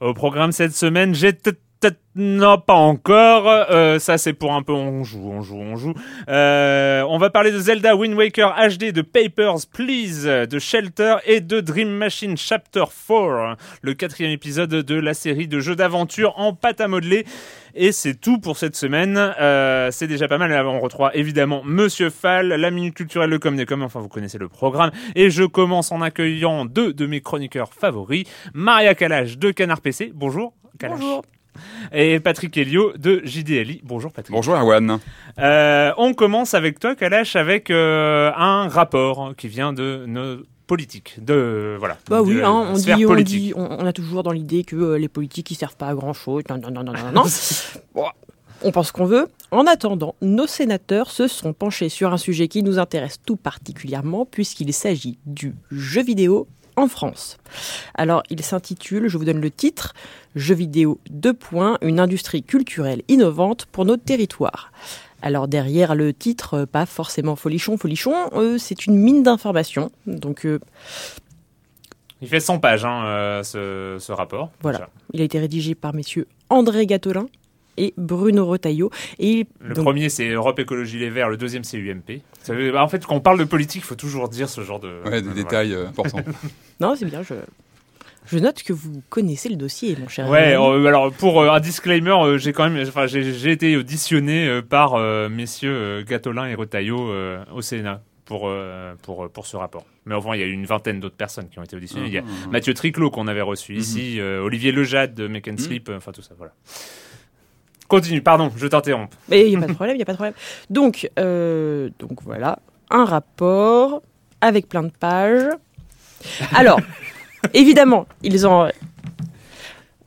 Au programme cette semaine, j'ai non, pas encore. Euh, ça, c'est pour un peu on joue, on joue, on joue. Euh, on va parler de Zelda Wind Waker HD, de Papers, Please, de Shelter et de Dream Machine Chapter 4, le quatrième épisode de la série de jeux d'aventure en pâte à modeler. Et c'est tout pour cette semaine. Euh, c'est déjà pas mal. On retrouve évidemment Monsieur Fall, la minute culturelle, le com des com. Enfin, vous connaissez le programme. Et je commence en accueillant deux de mes chroniqueurs favoris. Maria Kalash de Canard PC. Bonjour. Kalash. Bonjour. Et Patrick Helio de JDLI. Bonjour Patrick. Bonjour Erwan. Euh, on commence avec toi Kalash avec euh, un rapport qui vient de nos politiques. De, voilà, bah oui, hein, on, dit, on, dit- on- on a toujours dans l'idée que euh, les politiques ils servent pas à grand chose. Non, non, non, non, non, non. Bon, on pense qu'on veut. En attendant, nos sénateurs se sont penchés sur un sujet qui nous intéresse tout particulièrement puisqu'il s'agit du jeu vidéo en France. Alors, il s'intitule, je vous donne le titre, Jeux vidéo 2 points, une industrie culturelle innovante pour notre territoire. Alors derrière le titre, euh, pas forcément folichon, folichon, euh, c'est une mine d'informations. Donc euh, Il fait 100 pages hein, euh, ce, ce rapport. Voilà. Déjà. Il a été rédigé par messieurs André Gatolin et Bruno Retailleau. Et il- Le donc, premier c'est Europe Écologie Les Verts, le deuxième c'est UMP. Bah, en fait, quand on parle de politique, il faut toujours dire ce genre de. Ouais, des voilà. détails euh, importants. Non, c'est bien, je... je note que vous connaissez le dossier, mon cher. Ouais, euh, alors pour euh, un disclaimer, euh, j'ai quand même, enfin, j'ai été auditionné euh, par euh, messieurs euh, Gatolin et Retailleau euh, au Sénat pour euh, pour pour ce rapport. Mais enfin, il y a eu une vingtaine d'autres personnes qui ont été auditionnées. Il y a Mhm. Mathieu Triclot qu'on avait reçu ici, euh, Olivier Lejade de Make and Sleep, enfin tout ça, voilà. Continue, pardon, je t'interromps. Mais il n'y a pas de problème, il n'y a pas de problème. Donc, euh, donc voilà, un rapport avec plein de pages. Alors, évidemment, ils ont...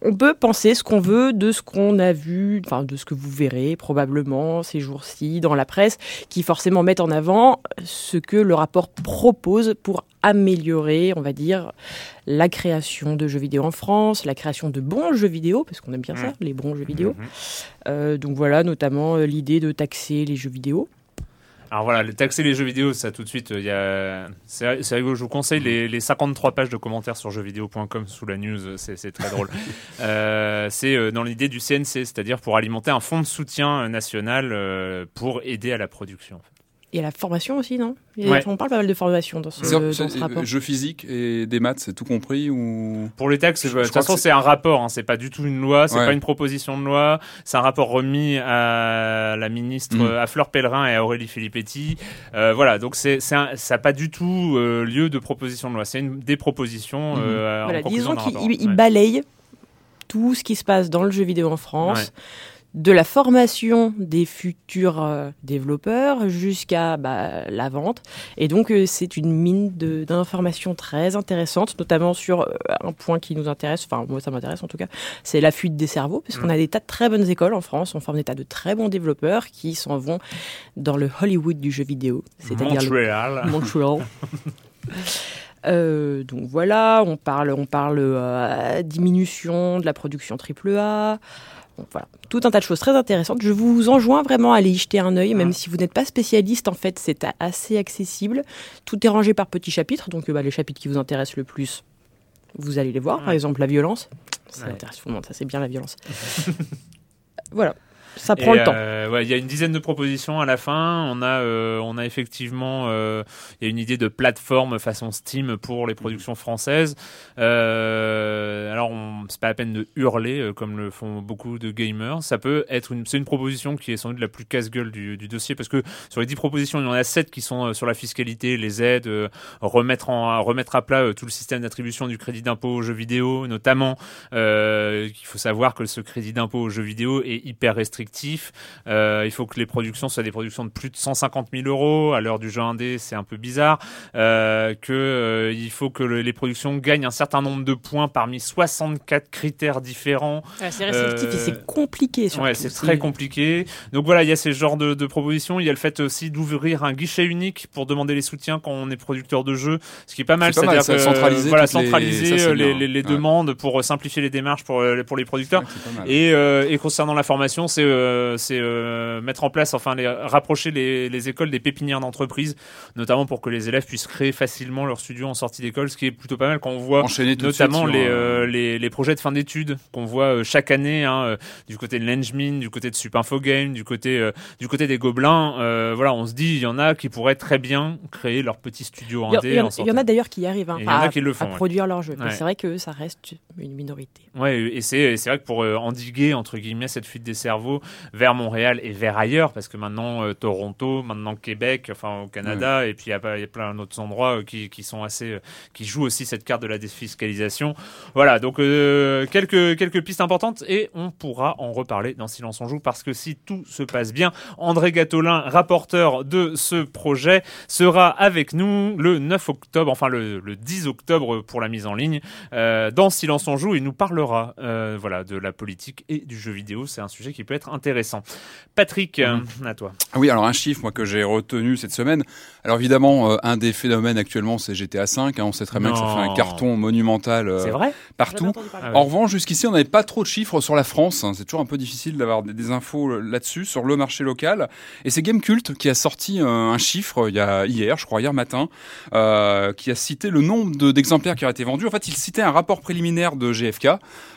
On peut penser ce qu'on veut de ce qu'on a vu, enfin de ce que vous verrez probablement ces jours-ci dans la presse, qui forcément mettent en avant ce que le rapport propose pour améliorer, on va dire, la création de jeux vidéo en France, la création de bons jeux vidéo, parce qu'on aime bien ça, les bons jeux vidéo. Mhm. Euh, donc voilà, notamment euh, l'idée de taxer les jeux vidéo. Alors voilà, le taxer les jeux vidéo, ça tout de suite, il y a... c'est. Je vous conseille les, les 53 pages de commentaires sur jeuxvideo.com sous la news, c'est très drôle. Euh, c'est euh, dans l'idée du CNC, c'est-à-dire pour alimenter un fonds de soutien euh, national euh, pour aider à la production. en fait. Et à la formation aussi, non? Il y a- Ouais. On parle pas mal de formation dans ce, dans c'est- ce rapport. Jeux physiques et des maths, c'est tout compris ou? Pour les taxes, Je- de toute façon, que c'est un rapport, hein, c'est pas du tout une loi, c'est Ouais. pas une proposition de loi, c'est un rapport remis à la ministre, Mm. euh, à Fleur Pellerin et à Aurélie Filippetti. Euh, voilà, donc c'est, ça n'a pas du tout euh, lieu de proposition de loi, c'est des propositions. Mhm. euh, Voilà, disons qu'il il- il Ouais. balaye tout ce qui se passe dans le jeu vidéo en France. De la formation des futurs euh, développeurs jusqu'à bah, la vente. Et donc, euh, c'est une mine d'informations très intéressantes, notamment sur euh, un point qui nous intéresse, enfin, moi, ça m'intéresse en tout cas, c'est la fuite des cerveaux, parce qu'on a des tas de très bonnes écoles en France, on forme des tas de très bons développeurs qui s'en vont dans le Hollywood du jeu vidéo, c'est-à-dire le Montréal. Montreal. Euh, donc voilà, on parle, on parle euh, diminution de la production AAA. Donc voilà, tout un tas de choses très intéressantes. Je vous enjoins vraiment à aller y jeter un œil, même Mm. si vous n'êtes pas spécialiste. En fait, c'est assez accessible. Tout est rangé par petits chapitres, donc euh, bah, les chapitres qui vous intéressent le plus, vous allez les voir. Par exemple, la violence. Ça Ouais. intéresse tout le monde, ça c'est bien la violence. voilà, ça prend Et, le temps. euh, ouais, il y a une dizaine de propositions à la fin. On a, euh, on a effectivement, euh, il y a une idée de plateforme façon Steam pour les productions françaises. Euh, alors, c'est pas la peine de hurler comme le font beaucoup de gamers. Ça peut être une, c'est une proposition qui est sans doute la plus casse-gueule du, du dossier parce que sur les 10 propositions, il y en a 7 qui sont sur la fiscalité, les aides, remettre en, remettre à plat tout le système d'attribution du crédit d'impôt aux jeux vidéo, notamment. Il faut savoir que ce crédit d'impôt aux jeux vidéo est hyper restrictif. Euh, il faut que les productions soient des productions de plus de 150 000 euros. À l'heure du jeu indé, c'est un peu bizarre. Euh, que euh, il faut que le- les productions gagnent un certain nombre de points parmi 64 critères différents. c'est restrictif et euh, c'est compliqué. surtout. Ouais, c'est très compliqué. Donc voilà, il y a ces genres de, de propositions. Il y a le fait aussi d'ouvrir un guichet unique pour demander les soutiens quand on est producteur de jeux, ce qui est pas mal. C'est-à-dire que centraliser voilà, les- centraliser ça, c'est les, bien. les- les Ouais. demandes pour simplifier les démarches pour, pour les producteurs. Ouais. Et, euh, et concernant la formation, c'est euh, c'est, euh, mettre en place, enfin, les, rapprocher les, les écoles des pépinières d'entreprise, notamment pour que les élèves puissent créer facilement leur studio en sortie d'école, ce qui est plutôt pas mal quand on voit Enchaîner notamment suite sur, les, euh, euh, les, les projets de fin d'études qu'on voit euh, chaque année hein, euh, du côté de l'Engmin, du côté de Sup Info Game, du côté euh, du côté des Gobelins. euh, voilà, on se dit il y en a qui pourraient très bien créer leur petit studio Il y, indé. il y en- il y en a d'ailleurs qui y arrivent hein, il y en a à, qui le font, à ouais. produire leur jeu. Ouais. c'est vrai que ça reste une minorité. Ouais, et c'est et c'est vrai que pour euh, endiguer entre guillemets cette fuite des cerveaux vers Montréal et vers ailleurs, parce que maintenant euh, Toronto, maintenant Québec, enfin au Canada, et puis il y a pas- il y, a plein d'autres endroits euh, qui, qui sont assez, euh, qui jouent aussi cette carte de la défiscalisation. Voilà, donc euh, quelques quelques pistes importantes et on pourra en reparler dans Silence on joue parce que si tout se passe bien, André Gatolin, rapporteur de ce projet, sera avec nous le 9 octobre, enfin le, le 10 octobre pour la mise en ligne euh, dans Silence on joue. Il nous parlera voilà de la politique et du jeu vidéo. C'est un sujet qui peut être intéressant. Patrick, euh, à toi. Ah oui, alors un chiffre moi que j'ai retenu cette semaine. Alors évidemment, euh, un des phénomènes actuellement, c'est GTA V. hein. on sait très bien que ça fait un carton monumental euh, C'est vrai? partout. Ah ouais. En revanche, jusqu'ici, on n'avait pas trop de chiffres sur la France. hein. C'est toujours un peu difficile d'avoir des, des infos là-dessus, sur le marché local. Et c'est Gamecult qui a sorti euh, un chiffre il y a hier, je crois, hier matin, euh, qui a cité le nombre de- d'exemplaires qui auraient été vendus. En fait, il citait un rapport préliminaire de GFK,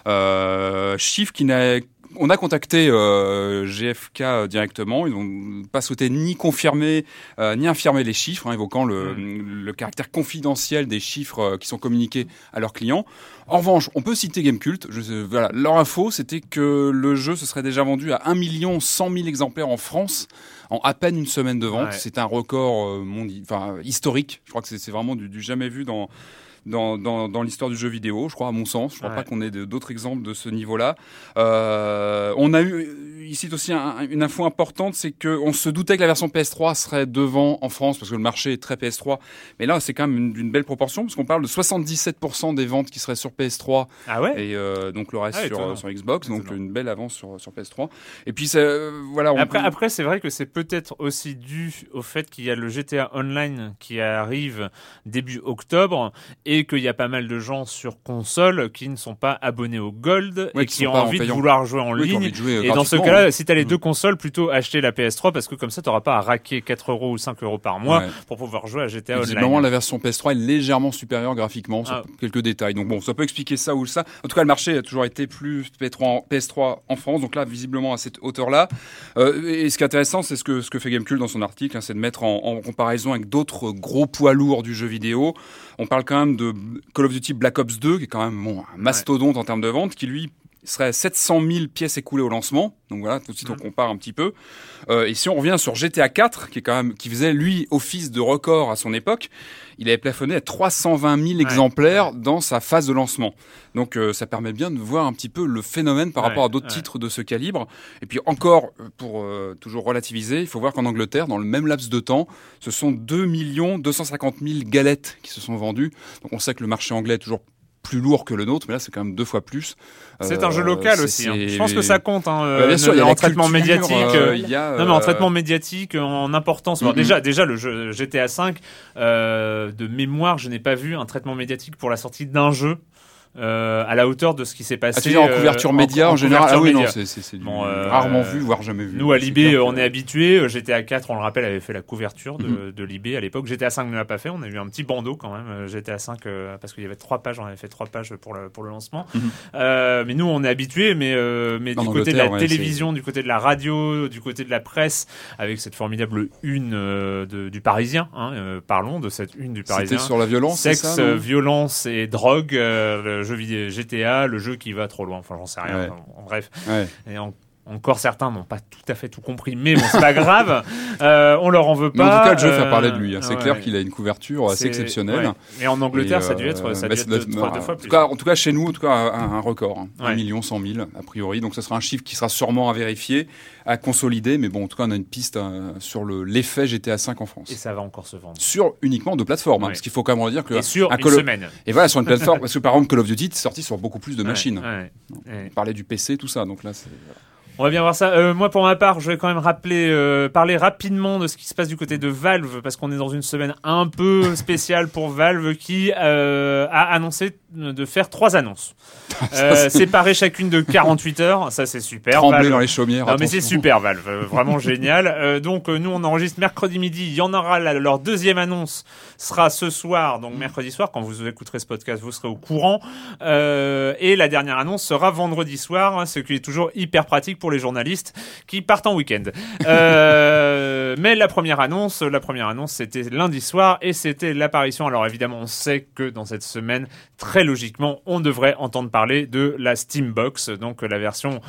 euh, chiffre qui n'a on a contacté euh, GFK directement. Ils n'ont pas souhaité ni confirmer euh, ni infirmer les chiffres, hein, évoquant le, le caractère confidentiel des chiffres euh, qui sont communiqués à leurs clients. En revanche, on peut citer Gamecult. Je, voilà, leur info, c'était que le jeu se serait déjà vendu à 1 million 100 000 exemplaires en France en à peine une semaine de vente. Ouais. C'est un record euh, mondi- historique. Je crois que c'est c'est vraiment du, du jamais vu dans dans, dans, dans l'histoire du jeu vidéo, je crois, à mon sens. Je crois Ouais. pas qu'on ait d'autres exemples de ce niveau-là. Euh, on a eu ici aussi un- une info importante, c'est qu'on se doutait que la version PS3 serait devant en France, parce que le marché est très PS3. Mais là, c'est quand même une, d'une belle proportion, parce qu'on parle de 77% des ventes qui seraient sur PS3 Ah ouais? et euh, donc le reste Ah, sur, Xbox, donc Étonnant. une belle avance sur, sur PS3. Et puis, euh, voilà, on Après, peut- après c'est vrai que c'est peut-être aussi dû au fait qu'il y a le GTA Online qui arrive début octobre et qu'il y a pas mal de gens sur console qui ne sont pas abonnés au Gold Ouais, et qui ont en envie de vouloir jouer en Oui, ligne. jouer, Et dans ce gratuitement, si tu as les Mm. deux consoles, plutôt acheter la PS3 parce que comme ça, tu n'auras pas à raquer 4 euros ou 5 euros par mois Ouais. pour pouvoir jouer à GTA Online. Visiblement, la version PS3 est légèrement supérieure graphiquement sur Ah. quelques détails. Donc bon, ça peut expliquer ça ou ça. En tout cas, le marché a toujours été plus PS3 en, PS3 en France. Donc là, visiblement, à cette hauteur-là. Euh, et ce qui est intéressant, c'est ce que, ce que fait Gamecube dans son article, hein, c'est de mettre en, en comparaison avec d'autres gros poids lourds du jeu vidéo. On parle quand même de Call of Duty Black Ops 2, qui est quand même bon, un mastodonte en termes de vente, qui lui il serait à 700 000 pièces écoulées au lancement. Donc voilà, tout de suite on compare un petit peu. Euh, et si on revient sur GTA 4, qui est quand même, qui faisait lui office de record à son époque, il avait plafonné à 320 000 exemplaires dans sa phase de lancement. Donc euh, ça permet bien de voir un petit peu le phénomène par Ouais, rapport à d'autres ouais. titres de ce calibre. Et puis encore, euh, pour euh, toujours relativiser, il faut voir qu'en Angleterre, dans le même laps de temps, ce sont 2 250 000 galettes qui se sont vendues. Donc on sait que le marché anglais est toujours plus lourd que le nôtre, mais là c'est quand même deux fois plus. C'est Euh, un jeu local aussi. hein. Je pense que ça compte. Hein, Bah, bien euh, sûr, il y a en traitement culture, médiatique. euh, euh, il y a, Non mais en euh, traitement médiatique, en importance. Alors Mhm. déjà, déjà le jeu GTA V, euh, de mémoire, je n'ai pas vu un traitement médiatique pour la sortie d'un jeu euh, à la hauteur de ce qui s'est passé. Ah, veux dire en euh, couverture média en, en général Ah oui, non, média. c'est Bon, euh, rarement vu, voire jamais vu. Nous, à Libé, on est habitué. GTA 4, on le rappelle, avait fait la couverture de, Mhm. de Libé à l'époque. GTA 5 ne l'a pas fait. On a eu un petit bandeau quand même. euh, GTA 5, euh, parce qu'il y avait trois pages. On avait fait trois pages pour le, pour le lancement. Mhm. Euh, mais nous, on est habitué. Mais, euh, mais du côté de la ouais, télévision, du côté de la radio, du côté de la presse, avec cette formidable une euh, de- du Parisien. hein, euh, parlons de cette une du Parisien. C'était sur la violence, Sexe, ça, euh, violence et drogue, euh, le jeu vidéo GTA, le jeu qui va trop loin. Enfin, j'en sais rien. Ouais. En bref. Ouais. Et en- encore certains n'ont pas tout à fait tout compris, mais bon, c'est pas grave. Euh, on leur en veut Mais pas. en tout cas, le jeu fait Euh, parler de lui. hein. C'est ouais. clair qu'il a une couverture assez exceptionnelle. ouais. Mais en Angleterre, Et, ça a dû être, euh, ça a bah, dû être deux, être- trois, deux fois en plus. tout cas, en tout cas, chez nous, en tout cas, un, un record. Hein. 1 million 100 000, a priori. Donc, ce sera un chiffre qui sera sûrement à vérifier, à consolider. Mais bon, en tout cas, on a une piste euh, sur le- l'effet GTA 5 en France. Et ça va encore se vendre. Sur uniquement deux plateformes. hein, parce qu'il faut quand même redire que. Et sur un une semaine. Et voilà, sur une plateforme. parce que par exemple, Call of Duty est sorti sur beaucoup plus de machines. On parlait du PC, tout ça. Donc là, c'est. On va bien voir ça. Euh, moi, pour ma part, je vais quand même rappeler, euh, parler rapidement de ce qui se passe du côté de Valve, parce qu'on est dans une semaine un peu spéciale pour Valve, qui euh, a annoncé de faire trois annonces, séparées chacune de 48 heures. Ça, c'est super. Trembler Valve. dans les chaumières. Non mais c'est super Valve, vraiment génial. Donc nous on enregistre mercredi midi, il y en aura la- leur deuxième annonce sera ce soir, donc mercredi soir quand vous écouterez ce podcast vous serez au courant. Et la dernière annonce sera vendredi soir, hein, ce qui est toujours hyper pratique pour les journalistes qui partent en week-end. Euh, mais la première annonce, la première annonce c'était lundi soir et c'était l'apparition. Alors évidemment on sait que dans cette semaine très logiquement on devrait entendre parler de la Steambox, donc la version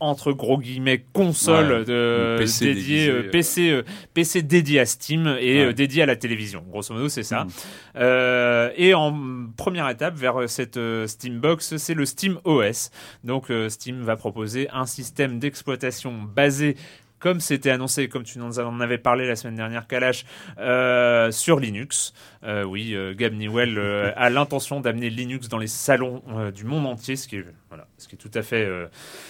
entre gros guillemets console Ouais, de PC dédié déguisé, euh, euh. PC euh, PC dédié à Steam et Ouais. euh, dédié à la télévision. Grosso modo, c'est ça. Mm. Euh, et en première étape vers cette Steambox, c'est le Steam OS. Donc Steam va proposer un système d'exploitation basé comme c'était annoncé, comme tu nous en avais parlé la semaine dernière, Kalash, euh, sur Linux. Euh, oui, euh, Gab Newell euh, a l'intention d'amener Linux dans les salons euh, du monde entier, ce qui est, voilà, ce qui est tout à fait,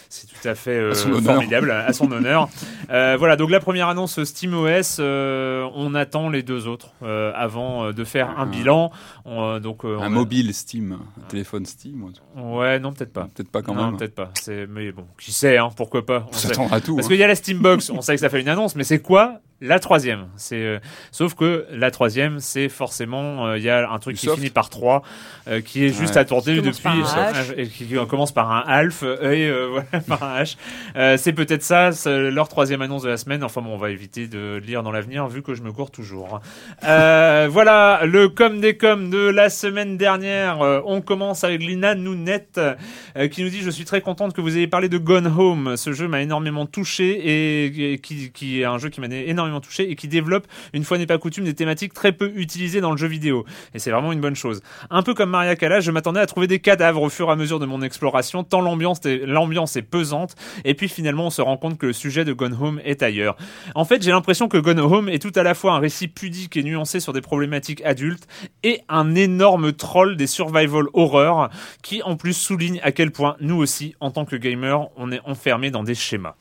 c'est tout à fait À formidable, à son honneur. Voilà, donc la première annonce SteamOS, on attend les deux autres avant de faire un Un- bilan. On, donc on Un a- mobile Steam, un téléphone Steam. ouais. Non, peut-être pas. Peut-être pas quand non, même. peut-être pas. C'est, mais bon, qui sait, hein, pourquoi pas. On On sait. s'attendra à tout. Parce hein. qu'il y a la Steambox, on sait que ça fait une annonce, mais c'est quoi la troisième C'est euh, sauf que la troisième, c'est forcément euh, il y a un truc qui finit par 3 euh, qui est juste Ouais. Qui commence depuis par un et qui commence par un Alf euh, et euh, voilà par un H. Euh, c'est peut-être ça, c'est leur troisième annonce de la semaine. Enfin bon, on va éviter de lire dans l'avenir vu que je me cours toujours. Euh, voilà le com des com de la semaine dernière. Euh, on commence avec Lina Nounette euh, qui nous dit je suis très contente que vous ayez parlé de Gone Home. Ce jeu m'a énormément touché et, et qui, qui est un jeu qui m'a énormément touché et qui développe une fois n'est pas coutume des thématiques très peu utilisées dans le jeu vidéo. Et c'est vraiment une bonne chose. Un peu comme Maria Callas, je m'attendais à trouver des cadavres au fur et à mesure de mon exploration, tant l'ambiance est, l'ambiance est pesante. Et puis finalement, on se rend compte que le sujet de Gone Home est ailleurs. En fait, j'ai l'impression que Gone Home est tout à la fois un récit pudique et nuancé sur des problématiques adultes et un énorme troll des survival horror qui en plus souligne à quel point nous aussi, en tant que gamers, on est enfermés dans des schémas.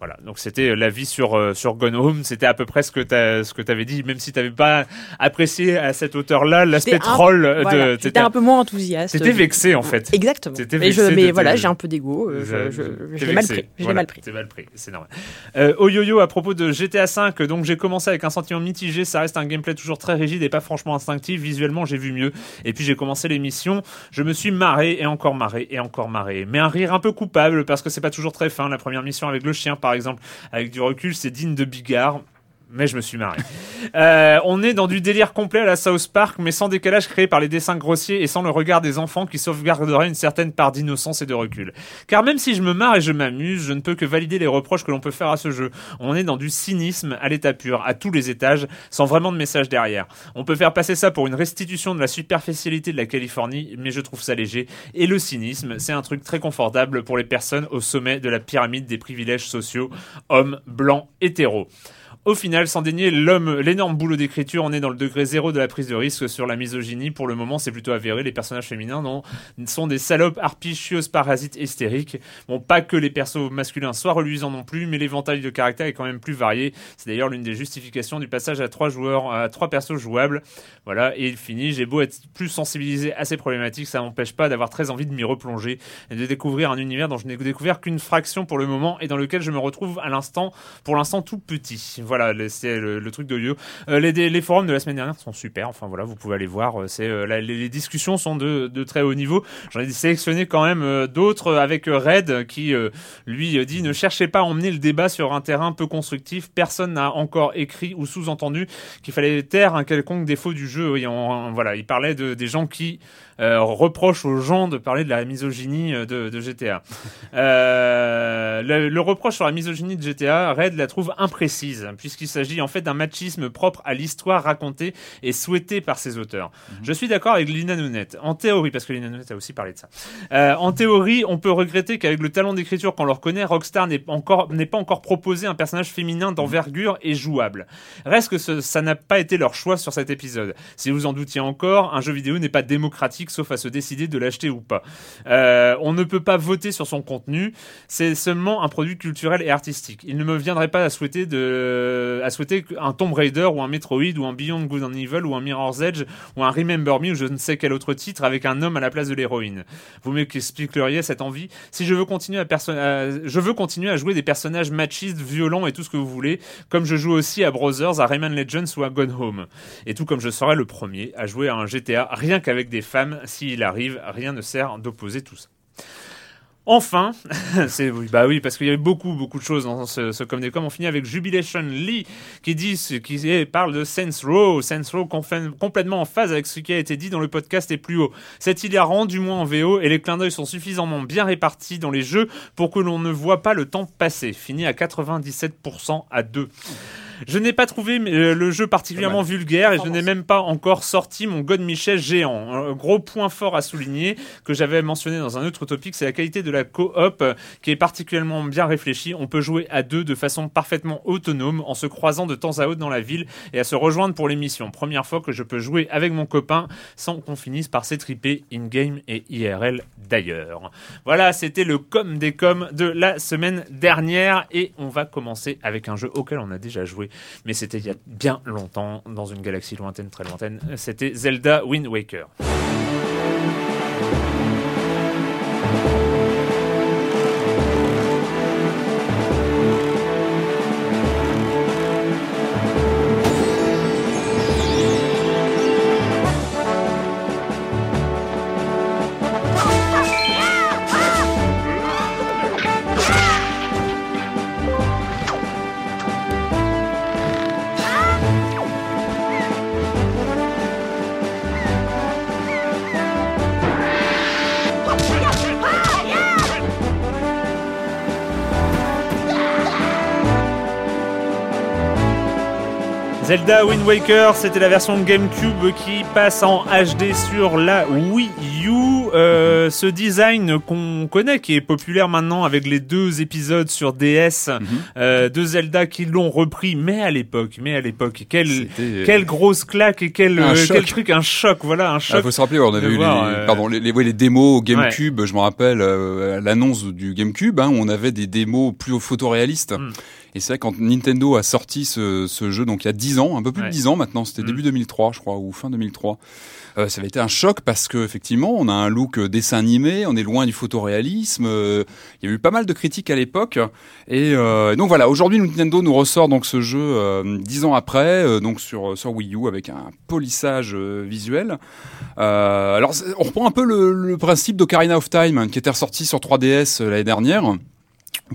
Voilà, donc c'était l'avis sur euh, sur Gone Home, c'était à peu près ce que t'as ce que t'avais dit, même si t'avais pas apprécié à cette hauteur-là l'aspect J'étais un- troll de. Voilà, t'étais- un peu moins enthousiaste. T'étais vexé en fait. Exactement. T'étais Mais, je, vexé mais voilà, j'ai un peu d'ego. euh, Je, je, je T'es l'ai mal vexé. pris. Je l'ai Voilà, mal pris. Mal pris, c'est normal. Euh, au yo-yo, à propos de GTA V, donc j'ai commencé avec un sentiment mitigé. Ça reste un gameplay toujours très rigide et pas franchement instinctif. Visuellement, j'ai vu mieux. Et puis j'ai commencé l'émission. Je me suis marré et encore marré et encore marré. Mais un rire un peu coupable parce que c'est pas toujours très fin. La première mission avec le chien, par exemple, avec du recul, c'est digne de Bigard. Mais je me suis marré. Euh, on est dans du délire complet à la South Park, mais sans décalage créé par les dessins grossiers et sans le regard des enfants qui sauvegarderaient une certaine part d'innocence et de recul. Car même si je me marre et je m'amuse, je ne peux que valider les reproches que l'on peut faire à ce jeu. On est dans du cynisme à l'état pur, à tous les étages, sans vraiment de message derrière. On peut faire passer ça pour une restitution de la superficialité de la Californie, mais je trouve ça léger. Et le cynisme, c'est un truc très confortable pour les personnes au sommet de la pyramide des privilèges sociaux, hommes, blancs, hétéros. Au final, sans dénier l'homme, l'énorme boulot d'écriture, on est dans le degré zéro de la prise de risque sur la misogynie. Pour le moment, c'est plutôt avéré. Les personnages féminins sont des salopes arpichieuses parasites hystériques. Bon, pas que les persos masculins soient reluisants non plus, mais l'éventail de caractère est quand même plus varié. C'est d'ailleurs l'une des justifications du passage à trois joueurs, à trois persos jouables. Voilà, et il finit. J'ai beau être plus sensibilisé à ces problématiques, ça m'empêche pas d'avoir très envie de m'y replonger et de découvrir un univers dont je n'ai découvert qu'une fraction pour le moment et dans lequel je me retrouve à l'instant, pour l'instant tout petit. Voilà voilà, c'est le, truc de lieu. Euh, les, forums de la semaine dernière sont super. Enfin voilà, vous pouvez aller voir. Euh, c'est euh, les, discussions sont de, très haut niveau. J'en ai sélectionné quand même d'autres avec Red qui lui dit ne cherchez pas à emmener le débat sur un terrain peu constructif. Personne n'a encore écrit ou sous-entendu qu'il fallait taire un quelconque défaut du jeu. Oui, voilà, il parlait de, des gens qui reproche aux gens de parler de la misogynie euh, de, de GTA. Euh, le, le, reproche sur la misogynie de GTA, Red la trouve imprécise, puisqu'il s'agit en fait d'un machisme propre à l'histoire racontée et souhaitée par ses auteurs. Mhm. Je suis d'accord avec Lina Nounet. En théorie, parce que Lina Nounet a aussi parlé de ça. Euh, en théorie, on peut regretter qu'avec le talent d'écriture qu'on leur connaît, Rockstar n'est encore n'est pas encore proposé un personnage féminin d'envergure et jouable. Reste que ce, ça n'a pas été leur choix sur cet épisode. Si vous en doutiez encore, un jeu vidéo n'est pas démocratique sauf à se décider de l'acheter ou pas. Euh, on ne peut pas voter sur son contenu, c'est seulement un produit culturel et artistique. Il ne me viendrait pas à souhaiter un Tomb Raider ou un Metroid ou un Beyond Good and Evil ou un Mirror's Edge ou un Remember Me ou je ne sais quel autre titre avec un homme à la place de l'héroïne. Vous m'expliqueriez cette envie Si je veux continuer à, je veux continuer à jouer des personnages machistes, violents et tout ce que vous voulez, comme je joue aussi à Brothers, à Rayman Legends ou à Gone Home. Et tout comme je serai le premier à jouer à un GTA rien qu'avec des femmes s'il arrive, rien ne sert d'opposer tout ça. Enfin, c'est bah oui parce qu'il y avait beaucoup beaucoup de choses dans ce, ce comme on finit avec Jubilation Lee qui dit qui parle de Sense Row, Sense Row complètement en phase avec ce qui a été dit dans le podcast et plus haut. C'est hilarant du moins en VO et les clins d'œil sont suffisamment bien répartis dans les jeux pour que l'on ne voit pas le temps passer. Fini à 97% à 2. Je n'ai pas trouvé euh, le jeu particulièrement vulgaire et je n'ai même pas encore sorti mon God Michel géant. Un gros point fort à souligner que j'avais mentionné dans un autre topic, c'est la qualité de la coop euh, qui est particulièrement bien réfléchie. On peut jouer à deux de façon parfaitement autonome en se croisant de temps à autre dans la ville et à se rejoindre pour les missions. Première fois que je peux jouer avec mon copain sans qu'on finisse par s'étriper in-game et IRL d'ailleurs. Voilà, c'était le com des coms de la semaine dernière et on va commencer avec un jeu auquel on a déjà joué mais c'était il y a bien longtemps, dans une galaxie lointaine, très lointaine. C'était Zelda Wind Waker. Zelda Wind Waker, c'était la version GameCube qui passe en HD sur la Wii U. Euh, ce design qu'on connaît, qui est populaire maintenant avec les deux épisodes sur DS mhm. euh, de Zelda qui l'ont repris, mais à l'époque, mais à l'époque, quelle euh, quelle grosse claque et quel quel truc, un choc, voilà, un ah, choc. Il faut se rappeler, on avait eu les, pardon, les, les, démos GameCube. Je me rappelle l'annonce du GameCube, hein, où on avait des démos plus photoréalistes. Mm. Et c'est vrai quand Nintendo a sorti ce, ce, jeu, donc il y a 10 ans, un peu plus de 10 ans maintenant, c'était mm. début 2003 je crois, ou fin 2003, euh, ça avait été un choc parce que effectivement on a un look euh, dessin animé, on est loin du photoréalisme, euh, il y a eu pas mal de critiques à l'époque. Et euh, donc voilà, aujourd'hui Nintendo nous ressort donc ce jeu 10 ans après, donc sur, sur Wii U avec un polissage visuel. alors on reprend un peu le, le principe d'Ocarina of Time hein, qui était ressorti sur 3DS l'année dernière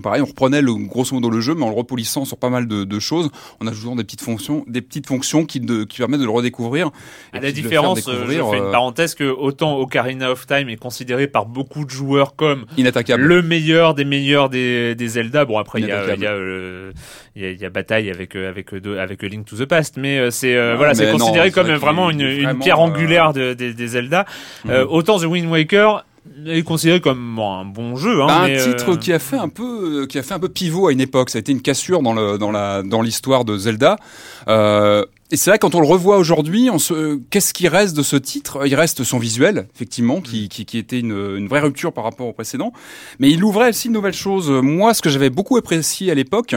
Pareil, on reprenait le, grosso modo le jeu, mais en le repolissant sur pas mal de, de choses, en ajoutant des petites fonctions, des petites fonctions qui, de, qui permettent de le redécouvrir. À la différence, euh, je fais une parenthèse que autant Ocarina of Time est considéré par beaucoup de joueurs comme inattaquable, le meilleur des meilleurs des, des Zelda. Bon après il y a il y a, euh, y, a, y a bataille avec euh, avec de, avec Link to the Past, mais c'est voilà c'est considéré comme vraiment une, une, pierre angulaire de, des, des Zelda. Mm autant The Wind Waker est considéré comme un bon jeu. Hein, bah, un titre euh, qui a fait un peu, qui a fait un peu pivot à une époque. Ça a été une cassure dans le, dans la, dans l'histoire de Zelda. Euh, et c'est vrai quand on le revoit aujourd'hui, se, qu'est-ce qui reste de ce titre? Il reste son visuel, effectivement, qui, qui, qui était une, une, vraie rupture par rapport au précédent. Mais il ouvrait aussi de nouvelles choses. Moi, ce que j'avais beaucoup apprécié à l'époque,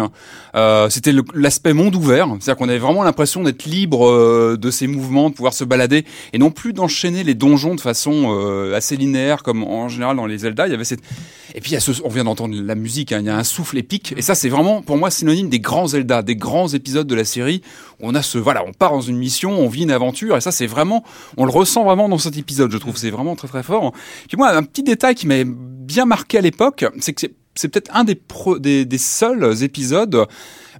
euh, c'était l'aspect monde ouvert. C'est-à-dire qu'on avait vraiment l'impression d'être libre euh, de ses mouvements, de pouvoir se balader, et non plus d'enchaîner les donjons de façon euh, assez linéaire comme en général dans les Zelda. Il y avait cette et puis il y a ce... on vient d'entendre la musique. Hein. Il y a un souffle épique, et ça c'est vraiment pour moi synonyme des grands Zelda, des grands épisodes de la série. Où on a ce voilà on part dans une mission, on vit une aventure, et ça c'est vraiment, on le ressent vraiment dans cet épisode, je trouve, c'est vraiment très très fort. Puis moi, un petit détail qui m'avait bien marqué à l'époque, c'est que c'est peut-être un des, pro, des, des seuls épisodes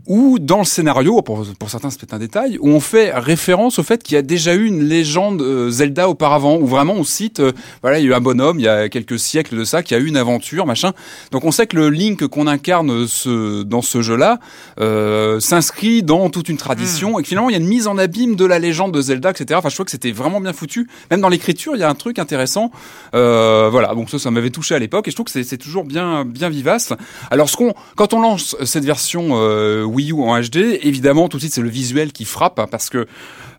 où dans le scénario, pour, pour certains c'est peut-être un détail, où on fait référence au fait qu'il y a déjà eu une légende euh, Zelda auparavant, où vraiment on cite, euh, voilà, il y a eu un bonhomme il y a quelques siècles de ça qui a eu une aventure, machin. Donc on sait que le Link qu'on incarne ce, dans ce jeu-là euh, s'inscrit dans toute une tradition hmm. et que finalement il y a une mise en abîme de la légende de Zelda, etc. Enfin, je trouve que c'était vraiment bien foutu. Même dans l'écriture, il y a un truc intéressant. Euh, voilà, donc ça, ça m'avait touché à l'époque et je trouve que c'est toujours bien, bien vivace. Alors, ce qu'on, quand on lance cette version euh, Wii U en HD, évidemment, tout de suite, c'est le visuel qui frappe, hein, parce que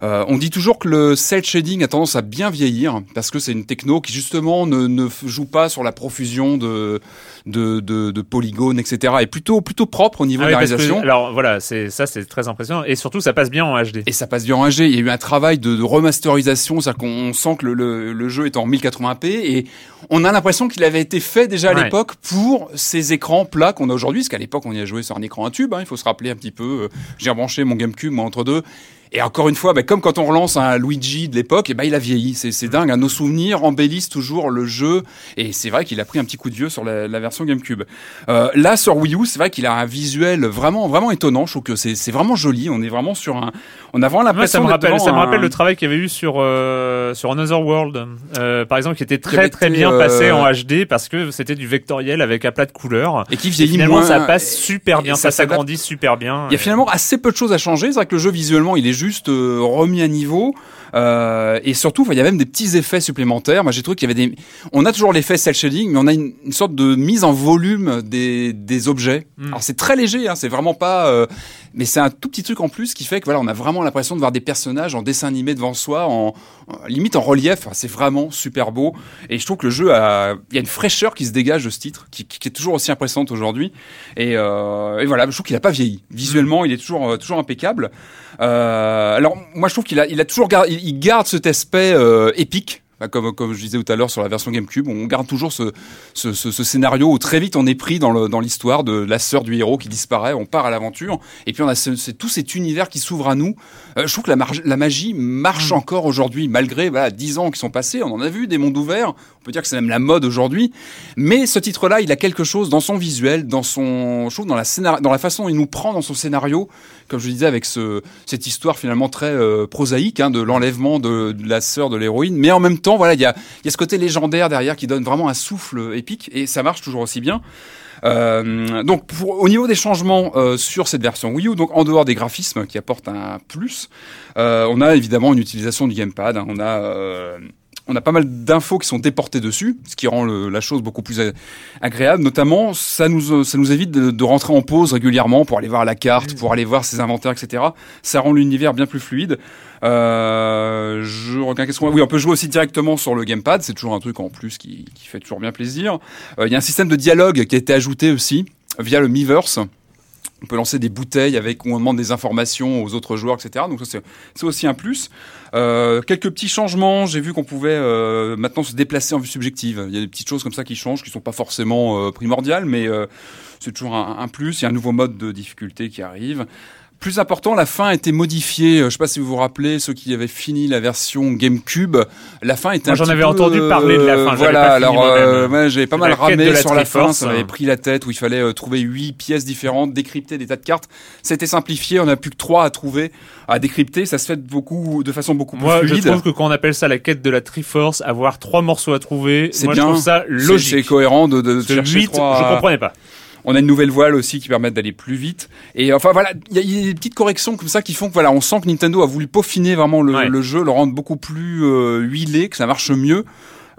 euh, on dit toujours que le cel shading a tendance à bien vieillir, parce que c'est une techno qui justement ne, ne joue pas sur la profusion de de, de, de polygones, etc. Et plutôt plutôt propre au niveau ah de la réalisation. alors voilà, c'est ça, c'est très impressionnant, et surtout ça passe bien en HD. Et ça passe bien en HD. Il y a eu un travail de, de remasterisation, c'est-à-dire qu'on sent que le, le, le, jeu est en 1080p et on a l'impression qu'il avait été fait déjà à l'époque pour ces écrans plats qu'on a aujourd'hui, parce qu'à l'époque on y a joué sur un écran à tube. Hein, il faut se rappeler un petit peu. Euh, j'ai rebranché mon GameCube moi, entre deux. Et encore une fois, bah, comme quand on relance un Luigi de l'époque, et bah, il a vieilli. C'est dingue. Hein. Nos souvenirs embellissent toujours le jeu. Et c'est vrai qu'il a pris un petit coup de vieux sur la, la version GameCube. Euh, là, sur Wii U, c'est vrai qu'il a un visuel vraiment, vraiment étonnant. Je trouve que c'est vraiment joli. On est vraiment sur un. On a vraiment l'impression. ça me rappelle, ça me rappelle le travail qu'il y avait eu sur euh, sur Another World, euh, par exemple, qui était très très bien passé en HD parce que c'était du vectoriel avec un plat de couleurs. Et qui vieillit finalement, ça passe super bien. Ça, s'agrandit super bien. Il y a finalement assez peu de choses à changer. C'est vrai que le jeu visuellement, il est juste euh, remis à niveau. Euh, et surtout, il y a même des petits effets supplémentaires. Moi, j'ai trouvé qu'il y avait des. On a toujours l'effet cel shading, mais on a une, sorte de mise en volume des, des objets. Hmm. Alors c'est très léger, hein, c'est vraiment pas. Mais c'est un tout petit truc en plus qui fait que voilà, on a vraiment l'impression de voir des personnages en dessin animé devant soi, en, limite en relief. c'est vraiment super beau. Et je trouve que le jeu a, il y a une fraîcheur qui se dégage de ce titre, qui, est toujours aussi impressionnante aujourd'hui. Et, euh, voilà, je trouve qu'il a pas vieilli. Visuellement, il est toujours euh, toujours impeccable. Euh, alors moi, je trouve qu'il a, il a toujours gardé, il garde cet aspect épique bah, comme, comme je disais tout à l'heure sur la version GameCube, on garde toujours ce, ce, ce, ce scénario où très vite on est pris dans l'histoire dans de la sœur du héros qui disparaît, on part à l'aventure, et puis on a ce, tout cet univers qui s'ouvre à nous. Euh, je trouve que la, la magie marche mm. encore aujourd'hui, malgré voilà, 10 ans qui sont passés, on en a vu des mondes ouverts, peut dire que c'est même la mode aujourd'hui, mais ce titre-là, il a quelque chose dans son visuel, dans son, je trouve, dans la, dans la façon dont il nous prend dans son scénario, comme je disais, avec ce, cette histoire finalement très euh, prosaïque hein, de l'enlèvement de, la sœur de l'héroïne, mais en même temps, voilà, il y a, y a ce côté légendaire derrière qui donne vraiment un souffle épique et ça marche toujours aussi bien. Euh, donc pour, au niveau des changements euh, sur cette version Wii U, donc en dehors des graphismes qui apportent un plus, euh, on a évidemment une utilisation du gamepad. Hein. on a euh, on a pas mal d'infos qui sont déportées dessus, ce qui rend le, la chose beaucoup plus agréable. Notamment, ça nous, ça nous évite de, de, rentrer en pause régulièrement pour aller voir la carte, pour aller voir ses inventaires, etc. Ça rend l'univers bien plus fluide. Euh, je regarde qu'est-ce qu'on Oui, on peut jouer aussi directement sur le gamepad. C'est toujours un truc en plus qui, qui fait toujours bien plaisir. Euh, il y a un système de dialogue qui a été ajouté aussi via le Miiverse. On peut lancer des bouteilles avec on demande des informations aux autres joueurs, etc. Donc ça c'est aussi un plus. Euh, quelques petits changements. J'ai vu qu'on pouvait euh, maintenant se déplacer en vue subjective. Il y a des petites choses comme ça qui changent, qui sont pas forcément euh, primordiales, mais c'est toujours un, plus. Il y a un nouveau mode de difficulté qui arrive. Plus important, la fin a été modifiée. Je sais pas si vous vous rappelez, ceux qui avaient fini la version GameCube, la fin était Moi, j'en avais peu, entendu euh, parler de la fin, Voilà, pas alors euh, ouais, j'avais pas mal de ramé la sur la fin, ça m'avait pris la tête où il fallait euh, trouver huit pièces différentes, décrypter des tas de cartes. C'était simplifié, on n'a plus que trois à trouver, à décrypter. Ça se fait beaucoup, de façon beaucoup plus Moi, je trouve que quand on appelle ça la quête de la Triforce, avoir trois morceaux à trouver, C'est bien. je trouve ça C'est- logique. C'est cohérent de, de que chercher 8, trois. je comprenais pas. On a une nouvelle voile aussi qui permet d'aller plus vite. Et enfin voilà, il y, a- il y a des petites corrections comme ça qui font que voilà, on sent que Nintendo a voulu peaufiner vraiment le, Ouais. le jeu, le rendre beaucoup plus euh, huilé, que ça marche mieux.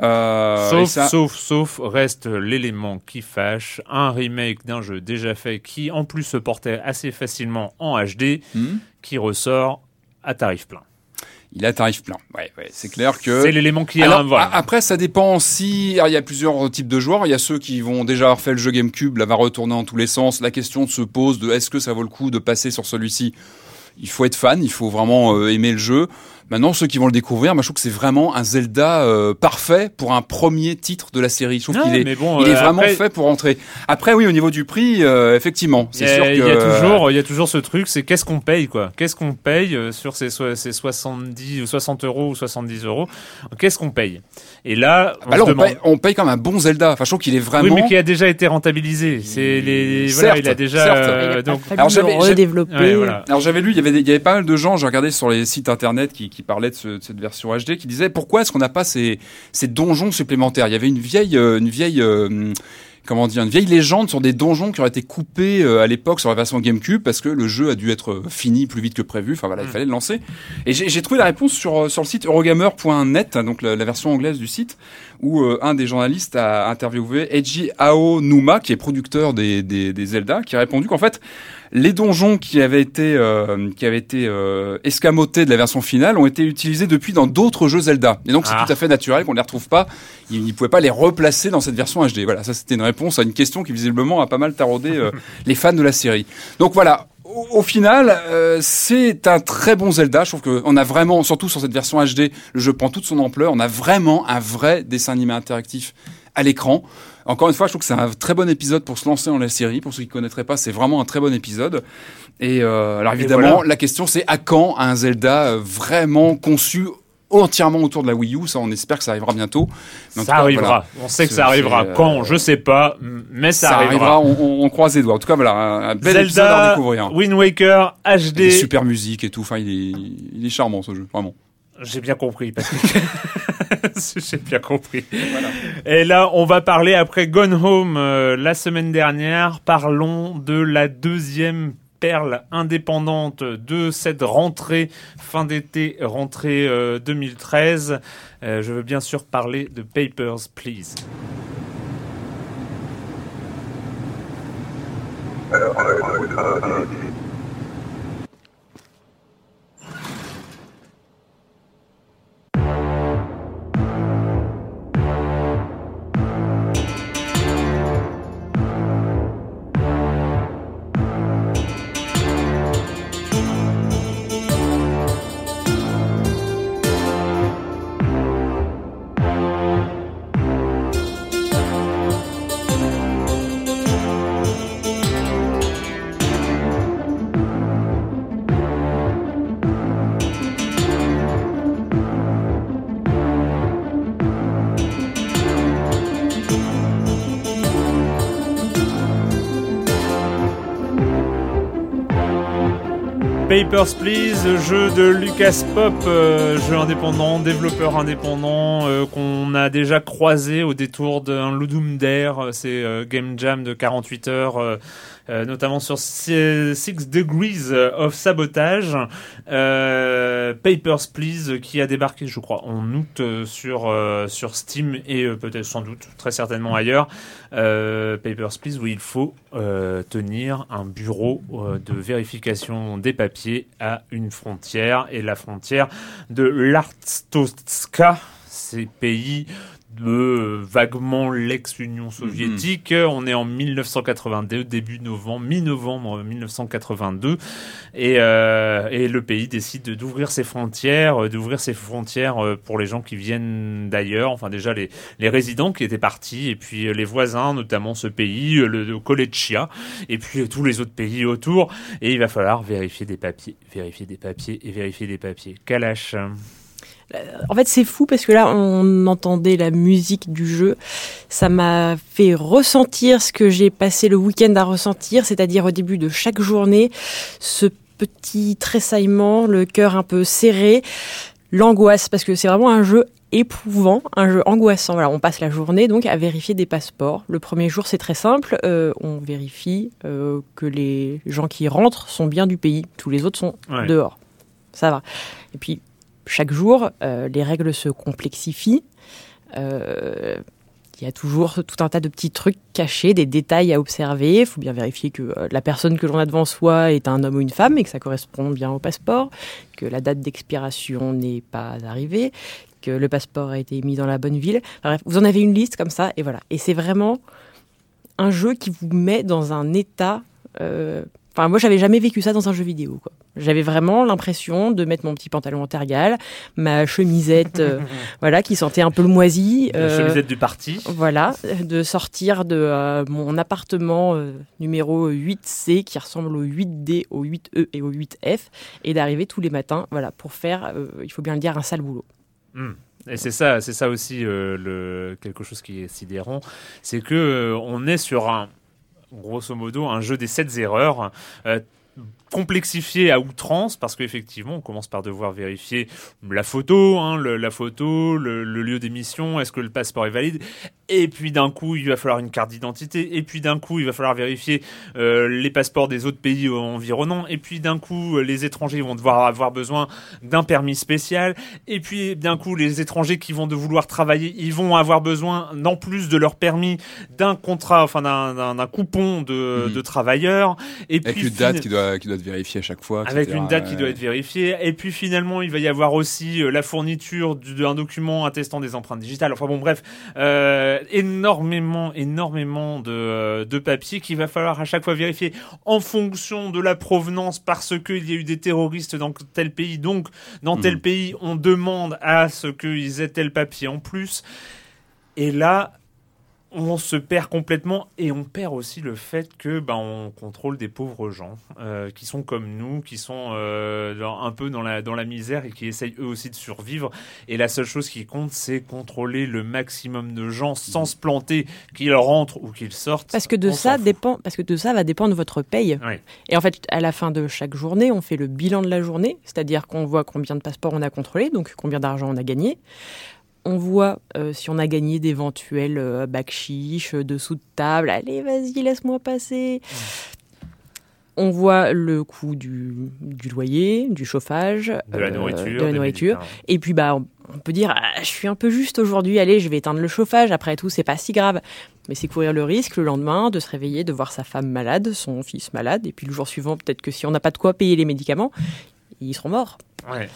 Euh, Sauf, ça- sauf, sauf, reste l'élément qui fâche, un remake d'un jeu déjà fait qui en plus se portait assez facilement en HD, Hmm qui ressort à tarif plein. Il a tarif plein. Ouais, ouais, c'est clair que. C'est l'élément qui Alors, voilà. après, ça dépend si alors, il y a plusieurs types de joueurs. Il y a ceux qui vont déjà avoir fait le jeu GameCube, là va retourner en tous les sens. La question se pose de est-ce que ça vaut le coup de passer sur celui-ci? Il faut être fan, il faut vraiment euh, aimer le jeu. Maintenant, ceux qui vont le découvrir, moi, je trouve que c'est vraiment un Zelda euh, parfait pour un premier titre de la série. Je trouve qu'il est, mais bon, il est euh, vraiment après, fait pour entrer. Après, oui, au niveau du prix, euh, effectivement, Il y, c'est sûr a, que il y a toujours, il y a toujours ce truc, c'est qu'est-ce qu'on paye quoi? Qu'est-ce qu'on paye euh, sur ces, so- ces 70 ou 60 euros ou 70 euros? Qu'est-ce qu'on paye? Et là, on Bah se on, demande. paye, on paye comme un bon Zelda. Enfin, je trouve qu'il est vraiment. Oui, mais qui a déjà été rentabilisé. C'est les, voilà, Certes, il a déjà. certes. euh, Il a pas donc, alors j'avais- ouais, voilà. Alors j'avais lu, il y avait des- il y avait pas mal de gens, j'ai regardé sur les sites internet qui, qui de, ce- de cette version HD, qui disaient pourquoi est-ce qu'on n'a pas ces, ces donjons supplémentaires? Il y avait une vieille, euh, une vieille, euh, comment dire, une vieille légende sur des donjons qui auraient été coupés euh, à l'époque sur la version GameCube parce que le jeu a dû être fini plus vite que prévu. Enfin voilà, il Mm. fallait le lancer. Et j'ai trouvé la réponse sur sur le site eurogamer.net, donc la, la version anglaise du site, où euh, un des journalistes a interviewé Eiji Aonuma, qui est producteur des, des, des Zelda, qui a répondu qu'en fait les donjons qui avaient été euh, qui avaient été euh, escamotés de la version finale ont été utilisés depuis dans d'autres jeux Zelda. Et donc c'est Ah. tout à fait naturel qu'on les retrouve pas. Ils ne pouvaient pas les replacer dans cette version HD. Voilà, ça c'était une réponse à une question qui visiblement a pas mal taraudé euh, les fans de la série. Donc voilà. Au, au final, euh, c'est un très bon Zelda. Je trouve qu'on a vraiment, surtout sur cette version HD, le jeu prend toute son ampleur. On a vraiment un vrai dessin animé interactif à l'écran. Encore une fois, je trouve que c'est un très bon épisode pour se lancer dans la série. Pour ceux qui ne connaîtraient pas, c'est vraiment un très bon épisode. Et euh, alors évidemment, voilà. la question c'est à quand un Zelda euh, vraiment conçu entièrement autour de la Wii U Ça, on espère que ça arrivera bientôt. Ça cas, arrivera. voilà. On sait que ça arrivera. euh, Quand Je sais pas, mais ça, Ça, arrivera. arrivera. on, croise les doigts. En tout cas, voilà, un, un bel épisode à Zelda, découvrir. Wind Waker, Des HD. super musique et tout. Enfin, il est, il est charmant ce jeu, vraiment. J'ai bien compris, Patrick. J'ai bien compris. Et là, on va parler après Gone Home euh, la semaine dernière. Parlons de la deuxième perle indépendante de cette rentrée fin d'été, rentrée euh, 2013. Euh, je veux bien sûr parler de Papers, Please. Papers, Please, jeu de Lucas Pop, euh, jeu indépendant, développeur indépendant, euh, qu'on a déjà croisé au détour d'un Ludum Dare, euh, c'est euh, Game Jam de 48 heures, notamment sur Six Degrees of Sabotage. Euh, Papers, Please, euh, qui a débarqué, je crois, en août euh, sur, euh, sur Steam et euh, peut-être sans doute, très certainement ailleurs. Euh, Papers, Please, où il faut euh, tenir un bureau euh, de vérification des papiers à une frontière, et la frontière de l'Arstotzka, ces pays de vaguement l'ex-Union soviétique. On est en 1982, début novembre, mi-novembre 1982, et, euh, et le pays décide d'ouvrir ses frontières, euh, d'ouvrir ses frontières euh, pour les gens qui viennent d'ailleurs, enfin déjà les, les résidents qui étaient partis, et puis les voisins, notamment ce pays, le, le Kolechia, et puis tous les autres pays autour, et il va falloir vérifier des papiers, vérifier des papiers et vérifier des papiers. Kalash. En fait, c'est fou parce que là, on entendait la musique du jeu. Ça m'a fait ressentir ce que j'ai passé le week-end à ressentir, c'est-à-dire au début de chaque journée, ce petit tressaillement, le cœur un peu serré, l'angoisse, parce que c'est vraiment un jeu éprouvant, un jeu angoissant. Voilà, on passe la journée donc à vérifier des passeports. Le premier jour, c'est très simple. Euh, on vérifie euh, que les gens qui rentrent sont bien du pays. Tous les autres sont Ouais. dehors. Ça va. Et puis, chaque jour, euh, les règles se complexifient. Euh, il y a toujours tout un tas de petits trucs cachés, des détails à observer. Il faut bien vérifier que euh, la personne que l'on a devant soi est un homme ou une femme et que ça correspond bien au passeport, que la date d'expiration n'est pas arrivée, que le passeport a été mis dans la bonne ville. Bref, vous en avez une liste comme ça et voilà. Et c'est vraiment un jeu qui vous met dans un état. Enfin, moi, j'avais jamais vécu ça dans un jeu vidéo. quoi. J'avais vraiment l'impression de mettre mon petit pantalon en tergal, ma chemisette, euh, voilà, qui sentait un peu le moisi. La euh, chemisette du parti. voilà, de sortir de euh, mon appartement euh, numéro 8C qui ressemble au 8D, au 8E et au 8F et d'arriver tous les matins, voilà, pour faire, il faut bien le dire, un sale boulot. Hmm. Et c'est ça, c'est ça aussi le quelque chose qui est sidérant, c'est que on est sur un grosso modo un jeu des sept erreurs. euh, complexifié à outrance parce qu'effectivement on commence par devoir vérifier la photo, hein, la photo, le lieu d'émission, est-ce que le passeport est valide? Et puis d'un coup il va falloir une carte d'identité et puis d'un coup il va falloir vérifier euh, les passeports des autres pays environnants et puis d'un coup euh, les étrangers vont devoir avoir besoin d'un permis spécial et puis d'un coup les étrangers qui vont de vouloir travailler ils vont avoir besoin en plus de leur permis d'un contrat enfin d'un- coupon de, Mhm. de travailleurs et Avec puis une date qui doit, qui doit être vérifiée à chaque fois. avec une date qui doit être vérifiée. Et puis finalement, il va y avoir aussi euh, la fourniture du- d'un document attestant des empreintes digitales. Enfin bon, bref, euh, énormément, énormément de, euh, de papiers qu'il va falloir à chaque fois vérifier en fonction de la provenance parce qu'il y a eu des terroristes dans tel pays. Donc, dans tel Mhm. pays, on demande à ce qu'ils aient tel papier en plus. Et là, on se perd complètement et on perd aussi le fait que ben on contrôle des pauvres gens euh, qui sont comme nous, qui sont euh, dans- un peu dans la dans la misère et qui essayent eux aussi de survivre. Et la seule chose qui compte, c'est contrôler le maximum de gens sans se planter, qu'ils rentrent ou qu'ils sortent. Parce que de ça dépend, parce que de ça va dépendre votre paye. Oui. Et en fait, à la fin de chaque journée, on fait le bilan de la journée, c'est-à-dire qu'on voit combien de passeports on a contrôlés, donc combien d'argent on a gagné. On voit euh, si on a gagné d'éventuels euh, euh, dessous de table. Allez, vas-y, laisse-moi passer. On voit le coût du, du loyer, du chauffage, de la euh, nourriture, de la nourriture. Et puis, bah, on, on peut dire, ah, je suis un peu juste aujourd'hui, allez, je vais éteindre le chauffage, après tout, c'est pas si grave. Mais c'est courir le risque le lendemain de se réveiller, de voir sa femme malade, son fils malade, et puis le jour suivant, peut-être que si on n'a pas de quoi payer les médicaments, ils seront morts. Ouais.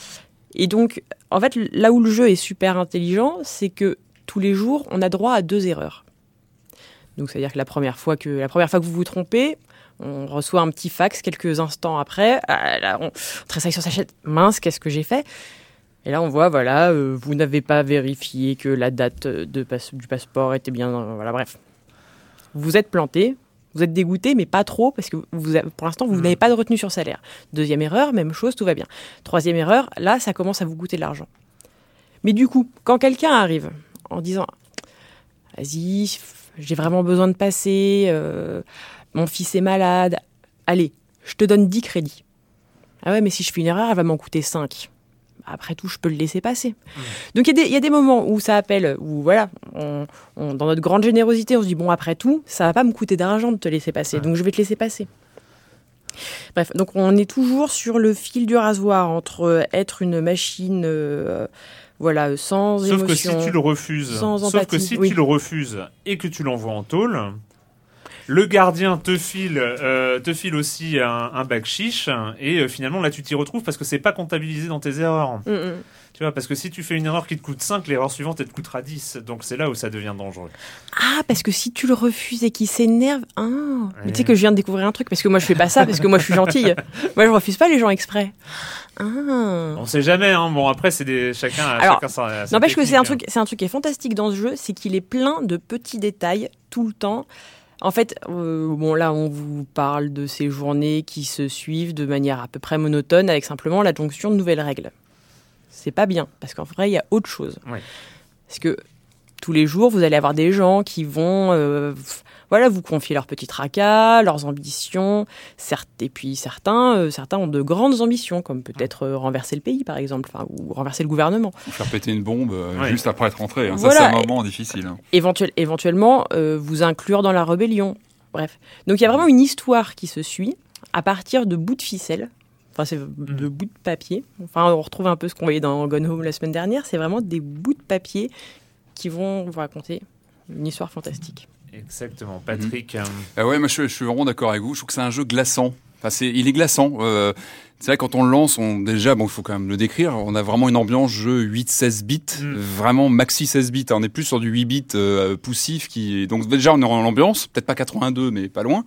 Et donc, en fait, là où le jeu est super intelligent, c'est que tous les jours, on a droit à deux erreurs. Donc, c'est-à-dire que la première fois que la première fois que vous vous trompez, on reçoit un petit fax quelques instants après. Ah, là, on, tressaille sur sa chaise. Mince, qu'est-ce que j'ai fait? Et là, on voit, voilà, euh, vous n'avez pas vérifié que la date du passeport était bien. euh, voilà, bref. Vous êtes planté. Vous êtes dégoûté, mais pas trop, parce que vous, pour l'instant, vous Mm. n'avez pas de retenue sur salaire. Deuxième erreur, même chose, tout va bien. Troisième erreur, là, ça commence à vous coûter de l'argent. Mais du coup, quand quelqu'un arrive en disant Vas-y, j'ai vraiment besoin de passer, euh, mon fils est malade, allez, je te donne 10 crédits. Ah ouais, mais si je fais une erreur, elle va m'en coûter 5. Après tout, je peux le laisser passer. Donc il y, a des- il y a des moments où ça appelle, où voilà, on- on- dans notre grande générosité, on se dit bon, après tout, ça va pas me coûter d'argent de te laisser passer, donc je vais te laisser passer. Bref, donc on est toujours sur le fil du rasoir entre euh, être une machine, euh, voilà, sans Sauf que émotion. si tu le refuses, sans sauf que si oui. tu le refuses et que tu l'envoies en tôle, Le gardien te file, euh, te file aussi un, un bac chiche et euh, finalement là tu t'y retrouves parce que c'est pas comptabilisé dans tes erreurs. Mm, mm. Tu vois, parce que si tu fais une erreur qui te coûte 5, l'erreur suivante elle te coûtera 10. Donc c'est là où ça devient dangereux. Ah, parce que si tu le refuses et qu'il s'énerve. Ah, mais Ouais. tu sais que je viens de découvrir un truc parce que moi je fais pas ça parce que moi je suis gentille. Moi je refuse pas les gens exprès. Ah. On sait jamais, hein. Bon après c'est des chacun. Alors, chacun N'empêche que c'est un c'est un truc qui est fantastique dans ce jeu, c'est qu'il est plein de petits détails tout le temps. En fait, euh, bon là, on vous parle de ces journées qui se suivent de manière à peu près monotone avec simplement l'adjonction de nouvelles règles. C'est pas bien parce qu'en vrai, il y a autre chose. Parce que tous les jours, vous allez avoir des gens qui vont, euh, voilà, vous confier leurs petits tracas, leurs ambitions. Certes, et puis certains, euh, certains ont de grandes ambitions, comme peut-être euh, renverser le pays, par exemple, ou renverser le gouvernement. Ou faire péter une bombe euh, Ouais. juste après être rentré. hein. Voilà. Ça, c'est un moment difficile. hein. éventuel- éventuellement euh, vous inclure dans la rébellion. Bref. Donc il y a vraiment une histoire qui se suit à partir de bouts de ficelle. Enfin, c'est de bouts de papier. Enfin, on retrouve un peu ce qu'on voyait dans Gone Home la semaine dernière. C'est vraiment des bouts de papier qui vont vous raconter une histoire fantastique. Exactement. Patrick. euh, Ah ouais, moi je, je suis vraiment d'accord avec vous. Je trouve que c'est un jeu glaçant. Enfin, c'est, il est glaçant. Euh, c'est vrai quand on le lance, on déjà bon, il faut quand même le décrire. On a vraiment une ambiance jeu 8-16 bits, Mm. vraiment maxi 16 bits. On est plus sur du 8 bits euh, poussif qui. Donc déjà on est dans l'ambiance, peut-être pas 82, mais pas loin.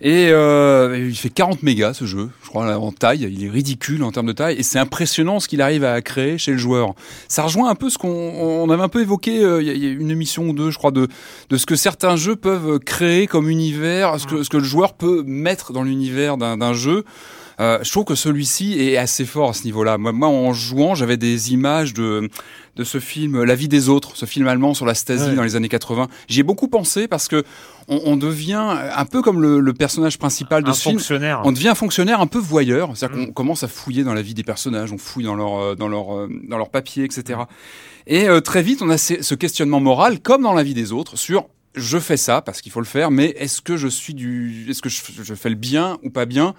Et euh, il fait 40 mégas ce jeu, je crois en taille. Il est ridicule en termes de taille et c'est impressionnant ce qu'il arrive à créer chez le joueur. Ça rejoint un peu ce qu'on on avait un peu évoqué. euh, Il y, a- une émission ou deux, je crois, de de ce que certains jeux peuvent créer comme univers, ce que ce que le joueur peut mettre dans l'univers d'un jeu. Euh, je trouve que celui-ci est assez fort à ce niveau-là. Moi, moi, en jouant, j'avais des images de de ce film La vie des autres, ce film allemand sur la Stasi Ouais. dans les années 80. J'y ai beaucoup pensé parce que on, on devient un peu comme le, le personnage principal de un ce film. fonctionnaire. On devient un fonctionnaire un peu voyeur, c'est-à-dire Mm. qu'on commence à fouiller dans la vie des personnages, on fouille dans leur euh, dans leur euh, dans leur papier, etc. Et euh, très vite, on a ce questionnement moral, comme dans la vie des autres, sur je fais ça parce qu'il faut le faire, mais est-ce que je suis du, est-ce que je, je fais le bien ou pas bien?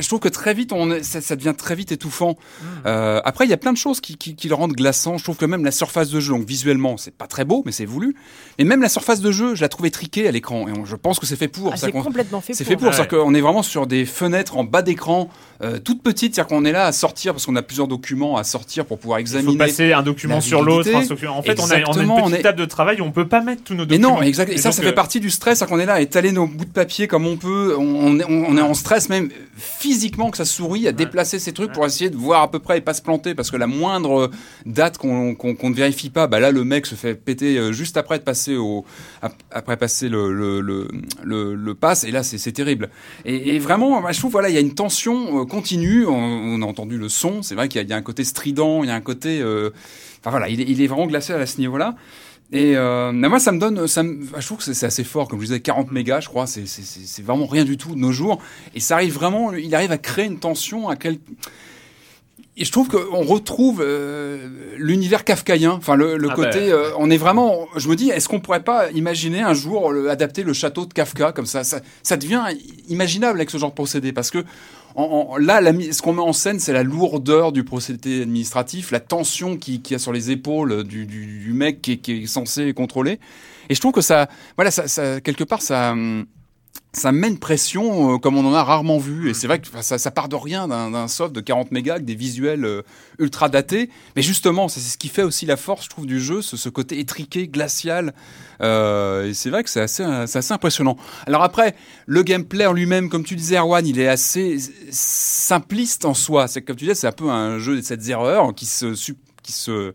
Je trouve que très vite, on est- ça, ça devient très vite étouffant. Euh, après, il y a plein de choses qui, qui, qui le rendent glaçant. Je trouve que même la surface de jeu, donc visuellement, c'est pas très beau, mais c'est voulu. Et même la surface de jeu, je la trouvais triquée à l'écran. Et on- je pense que c'est fait pour. Ah, c'est complètement fait c'est pour. fait pour, Ouais. c'est-à-dire qu'on est vraiment sur des fenêtres en bas d'écran, euh, toutes petites, c'est-à-dire qu'on est là à sortir parce qu'on a plusieurs documents à sortir pour pouvoir Il faut examiner. passer un document la sur l'autre. En fait, on a, on a Exactement, une on petite est- table de travail où on peut pas mettre tous nos documents. non, exact. Et, ça, ça fait euh, partie du stress, c'est qu'on est là à étaler nos bouts de papier comme on peut. On, on est, on est en stress même physiquement que ça sourit à déplacer ces trucs pour essayer de voir à peu près et pas se planter parce que la moindre date qu'on ne vérifie pas, bah là le mec se fait péter euh, juste après de passer au ap- après passer le le le, le, le pass et là c'est terrible. Et, et vraiment, je trouve voilà il y a une tension euh, continue. On, on a entendu le son, c'est vrai qu'il y, a- il y a un côté strident, il y a un côté euh, Enfin voilà, il est, il est vraiment glacé à ce niveau-là. Et euh, moi, ça me donne, ça je trouve que c'est assez fort. Comme je disais, 40 mégas, je crois, c'est vraiment rien du tout de nos jours. Et ça arrive vraiment, il arrive à créer une tension à quel. Et je trouve qu'on retrouve euh, l'univers kafkaïen, enfin le, le Ah côté, bah, euh, on est vraiment. Je me dis, est-ce qu'on pourrait pas imaginer un jour le- adapter le château de Kafka comme ça, ça Ça devient imaginable avec ce genre de procédé parce que en- en- là, la ce qu'on met en scène, c'est la lourdeur du procédé administratif, la tension qui- qu'il y a sur les épaules du, du, du mec qui est, qui est censé contrôler. Et je trouve que ça, voilà, ça, ça quelque part, ça, hum, ça met une pression euh, comme on en a rarement vu. Et c'est vrai que ça, ça part de rien d'un soft de 40 mégas avec des visuels euh, ultra datés. Mais justement, c'est ce qui fait aussi la force, je trouve, du jeu, ce, ce côté étriqué, glacial. Euh, et c'est vrai que c'est assez, impressionnant. Alors après, le gameplay en lui-même, comme tu disais, Erwan, il est assez simpliste en soi. C'est comme tu disais, c'est un peu un jeu de cette erreur qui se, qui se,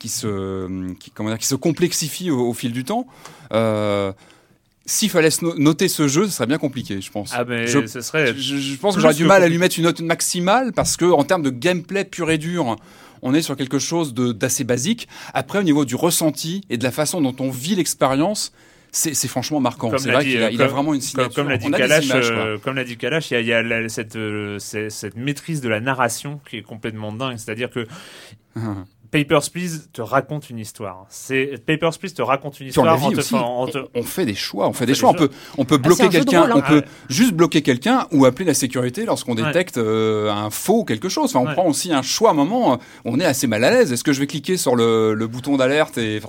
qui se, qui, comment dire, qui se complexifie au, au fil du temps. Euh, s'il fallait noter ce jeu, ce serait bien compliqué, je pense. Ah, mais Je- ce serait. je, je pense que j'aurais du mal à lui mettre une note maximale parce que en termes de gameplay pur et dur, on est sur quelque chose d'assez basique. Après, au niveau du ressenti et de la façon dont on vit l'expérience, c'est franchement marquant. C'est vrai qu'il a, euh, a comme- vraiment une signature. comme l'a dit Kalash, euh, comme l'a dit Kalash, il y a, il y a la- cette, euh, cette maîtrise de la narration qui est complètement dingue. C'est-à-dire que Papers, Please te raconte une histoire. C'est Papers, Please te raconte une Sur la histoire. vie en te- aussi, en te- on fait des choix, on fait des fait choix. On peut, on peut bloquer quelqu'un, rôle, hein. on peut Ouais. juste bloquer quelqu'un ou appeler la sécurité lorsqu'on Ouais. détecte euh, un faux ou quelque chose. Enfin, on Ouais. prend aussi un choix à un moment. euh, On est assez mal à l'aise. Est-ce que je vais cliquer sur le, le bouton d'alerte et enfin,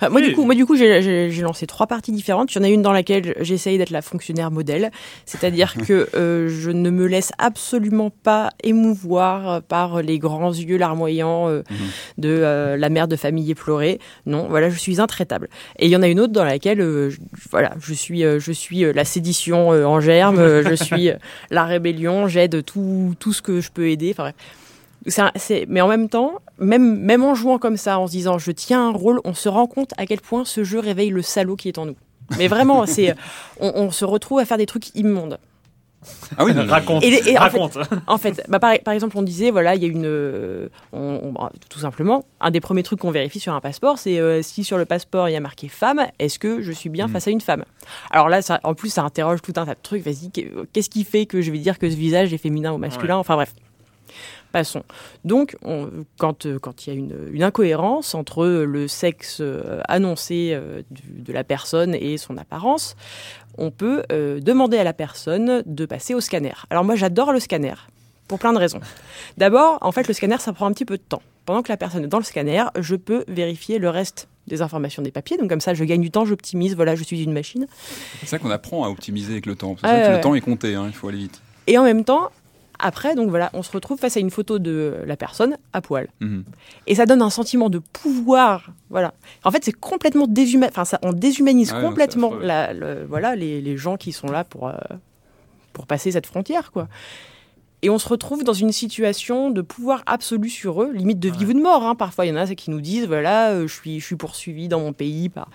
Enfin, moi, Oui. du coup, moi, du coup, j'ai- lancé trois parties différentes. Il y en a une dans laquelle j'essaye d'être la fonctionnaire modèle, c'est-à-dire que euh, je ne me laisse absolument pas émouvoir par les grands yeux larmoyants euh, Mhm. De euh, la mère de famille éplorée. Non, voilà, je suis intraitable. Et il y en a une autre dans laquelle, euh, je, voilà, je suis, euh, je suis la sédition en germe, je suis la rébellion, j'aide tout, tout ce que je peux aider. Enfin un- mais en même temps, même, même en jouant comme ça, en se disant je tiens un rôle, on se rend compte à quel point ce jeu réveille le salaud qui est en nous. Mais vraiment, c'est, on, on se retrouve à faire des trucs immondes. Ah oui, raconte. Et, les- et en fait, raconte. en fait, bah, par, par exemple, on disait, voilà, il y a une, euh, on- on- bah, tout simplement, un des premiers trucs qu'on vérifie sur un passeport, c'est euh, si sur le passeport il y a marqué femme, est-ce que je suis bien Mm. face à une femme? Alors là, ça, en plus, ça interroge tout un tas de trucs. Vas-y, qu'est- qu'est-ce qui fait que je vais dire que ce visage est féminin ou masculin? Enfin bref. Passons. Donc, on- quand euh, quand il y a une, une incohérence entre le sexe euh, annoncé euh, du- de la personne et son apparence, on peut euh, demander à la personne de passer au scanner. Alors moi, j'adore le scanner pour plein de raisons. D'abord, en fait, le scanner, ça prend un petit peu de temps. Pendant que la personne est dans le scanner, je peux vérifier le reste des informations des papiers. Donc comme ça, je gagne du temps, j'optimise. Voilà, je suis une machine. c'est ça qu'on apprend à optimiser avec le temps. Que ouais. le temps est compté. hein, il faut aller vite. Et en même temps, après, donc voilà, on se retrouve face à une photo de la personne à poil. Mhm. Et ça donne un sentiment de pouvoir. Voilà. En fait, c'est complètement déshumanisé. Enfin, ça, on déshumanise Ah non, complètement la, le- voilà, les, les gens qui sont là pour, euh, pour passer cette frontière, quoi. Et on se retrouve dans une situation de pouvoir absolu sur eux, limite de vie ou de mort. hein. Parfois, il y en a qui nous disent voilà, euh, je suis, je suis poursuivi dans mon pays par.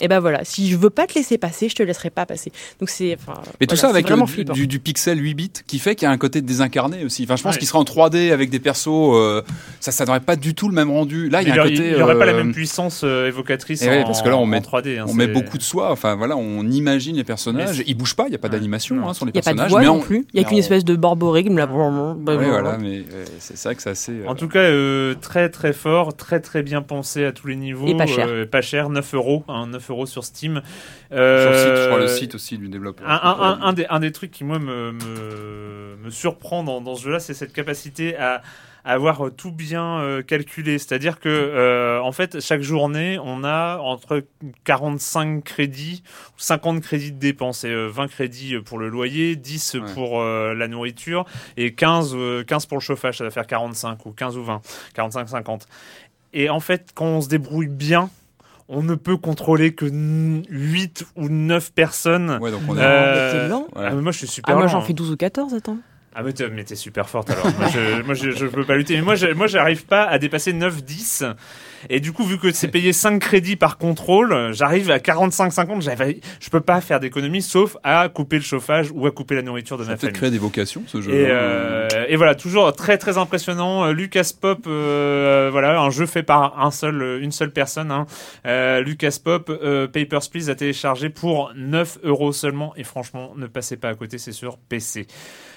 Et ben voilà, si je veux pas te laisser passer, je te laisserai pas passer. Donc c'est. enfin, Mais tout ça c'est avec euh, du, du, du pixel 8 bits qui fait qu'il y a un côté désincarné aussi. Enfin, je pense Ouais. qu'il sera en 3D avec des persos. euh, ça, ça n'aurait pas du tout le même rendu. Là, il y a un il n'y aurait pas la euh, même puissance euh, évocatrice eh ouais, en, parce que là, on met- 3D. hein, On met c'est- beaucoup de soi. Enfin, voilà, on imagine les personnages. C'est- Ils bougent pas. Il y a pas Ouais. d'animation hein, sur les Il n'y a pas de personnages. voix non on- plus. Il n'y a qu'une on- espèce de borborigme là. Voilà, mais c'est ça que c'est assez. euh, En tout cas, très très fort, très très bien pensé à tous les niveaux. Et pas cher. Pas cher, 9 euros, hein, 9 euros sur Steam. sur le site, je crois Euh, le site aussi du développeur. Un, un- un- un des, trucs qui, moi, me, me, me surprend dans, dans ce jeu-là, c'est cette capacité à, avoir tout bien euh, calculé. C'est-à-dire que, euh, en fait, chaque journée, on a entre 45 crédits ou 50 crédits de dépenses. Et euh, 20 crédits pour le loyer, 10 Ouais. pour la nourriture et 15, euh, 15 pour le chauffage. Ça va faire 45 ou 15 ou 20. 45-50. Et en fait, quand on se débrouille bien, on ne peut contrôler que 8 ou 9 personnes. Ouais, donc on est. Euh, lent. Ouais. ah, mais moi je suis super Ah, moi lent, j'en hein. fais 12 ou 14, attends. Ah mais t'es, super forte alors. moi je, moi, je, je peux pas lutter. Mais moi je, moi j'arrive pas à dépasser 9-10. Et du coup vu que c'est payé 5 crédits par contrôle, j'arrive à 45-50. J'avais, je peux pas faire d'économie sauf à couper le chauffage ou à couper la nourriture de Ça ma peut-être famille. créé des vocations, ce jeu. Et, euh, et voilà, toujours très très impressionnant. Euh, Lucas Pop, euh, voilà, un jeu fait par un seul, euh, une seule personne. Hein. Euh, Lucas Pop, euh, Papers Please à télécharger pour 9 euros seulement. Et franchement, ne passez pas à côté, c'est sur PC.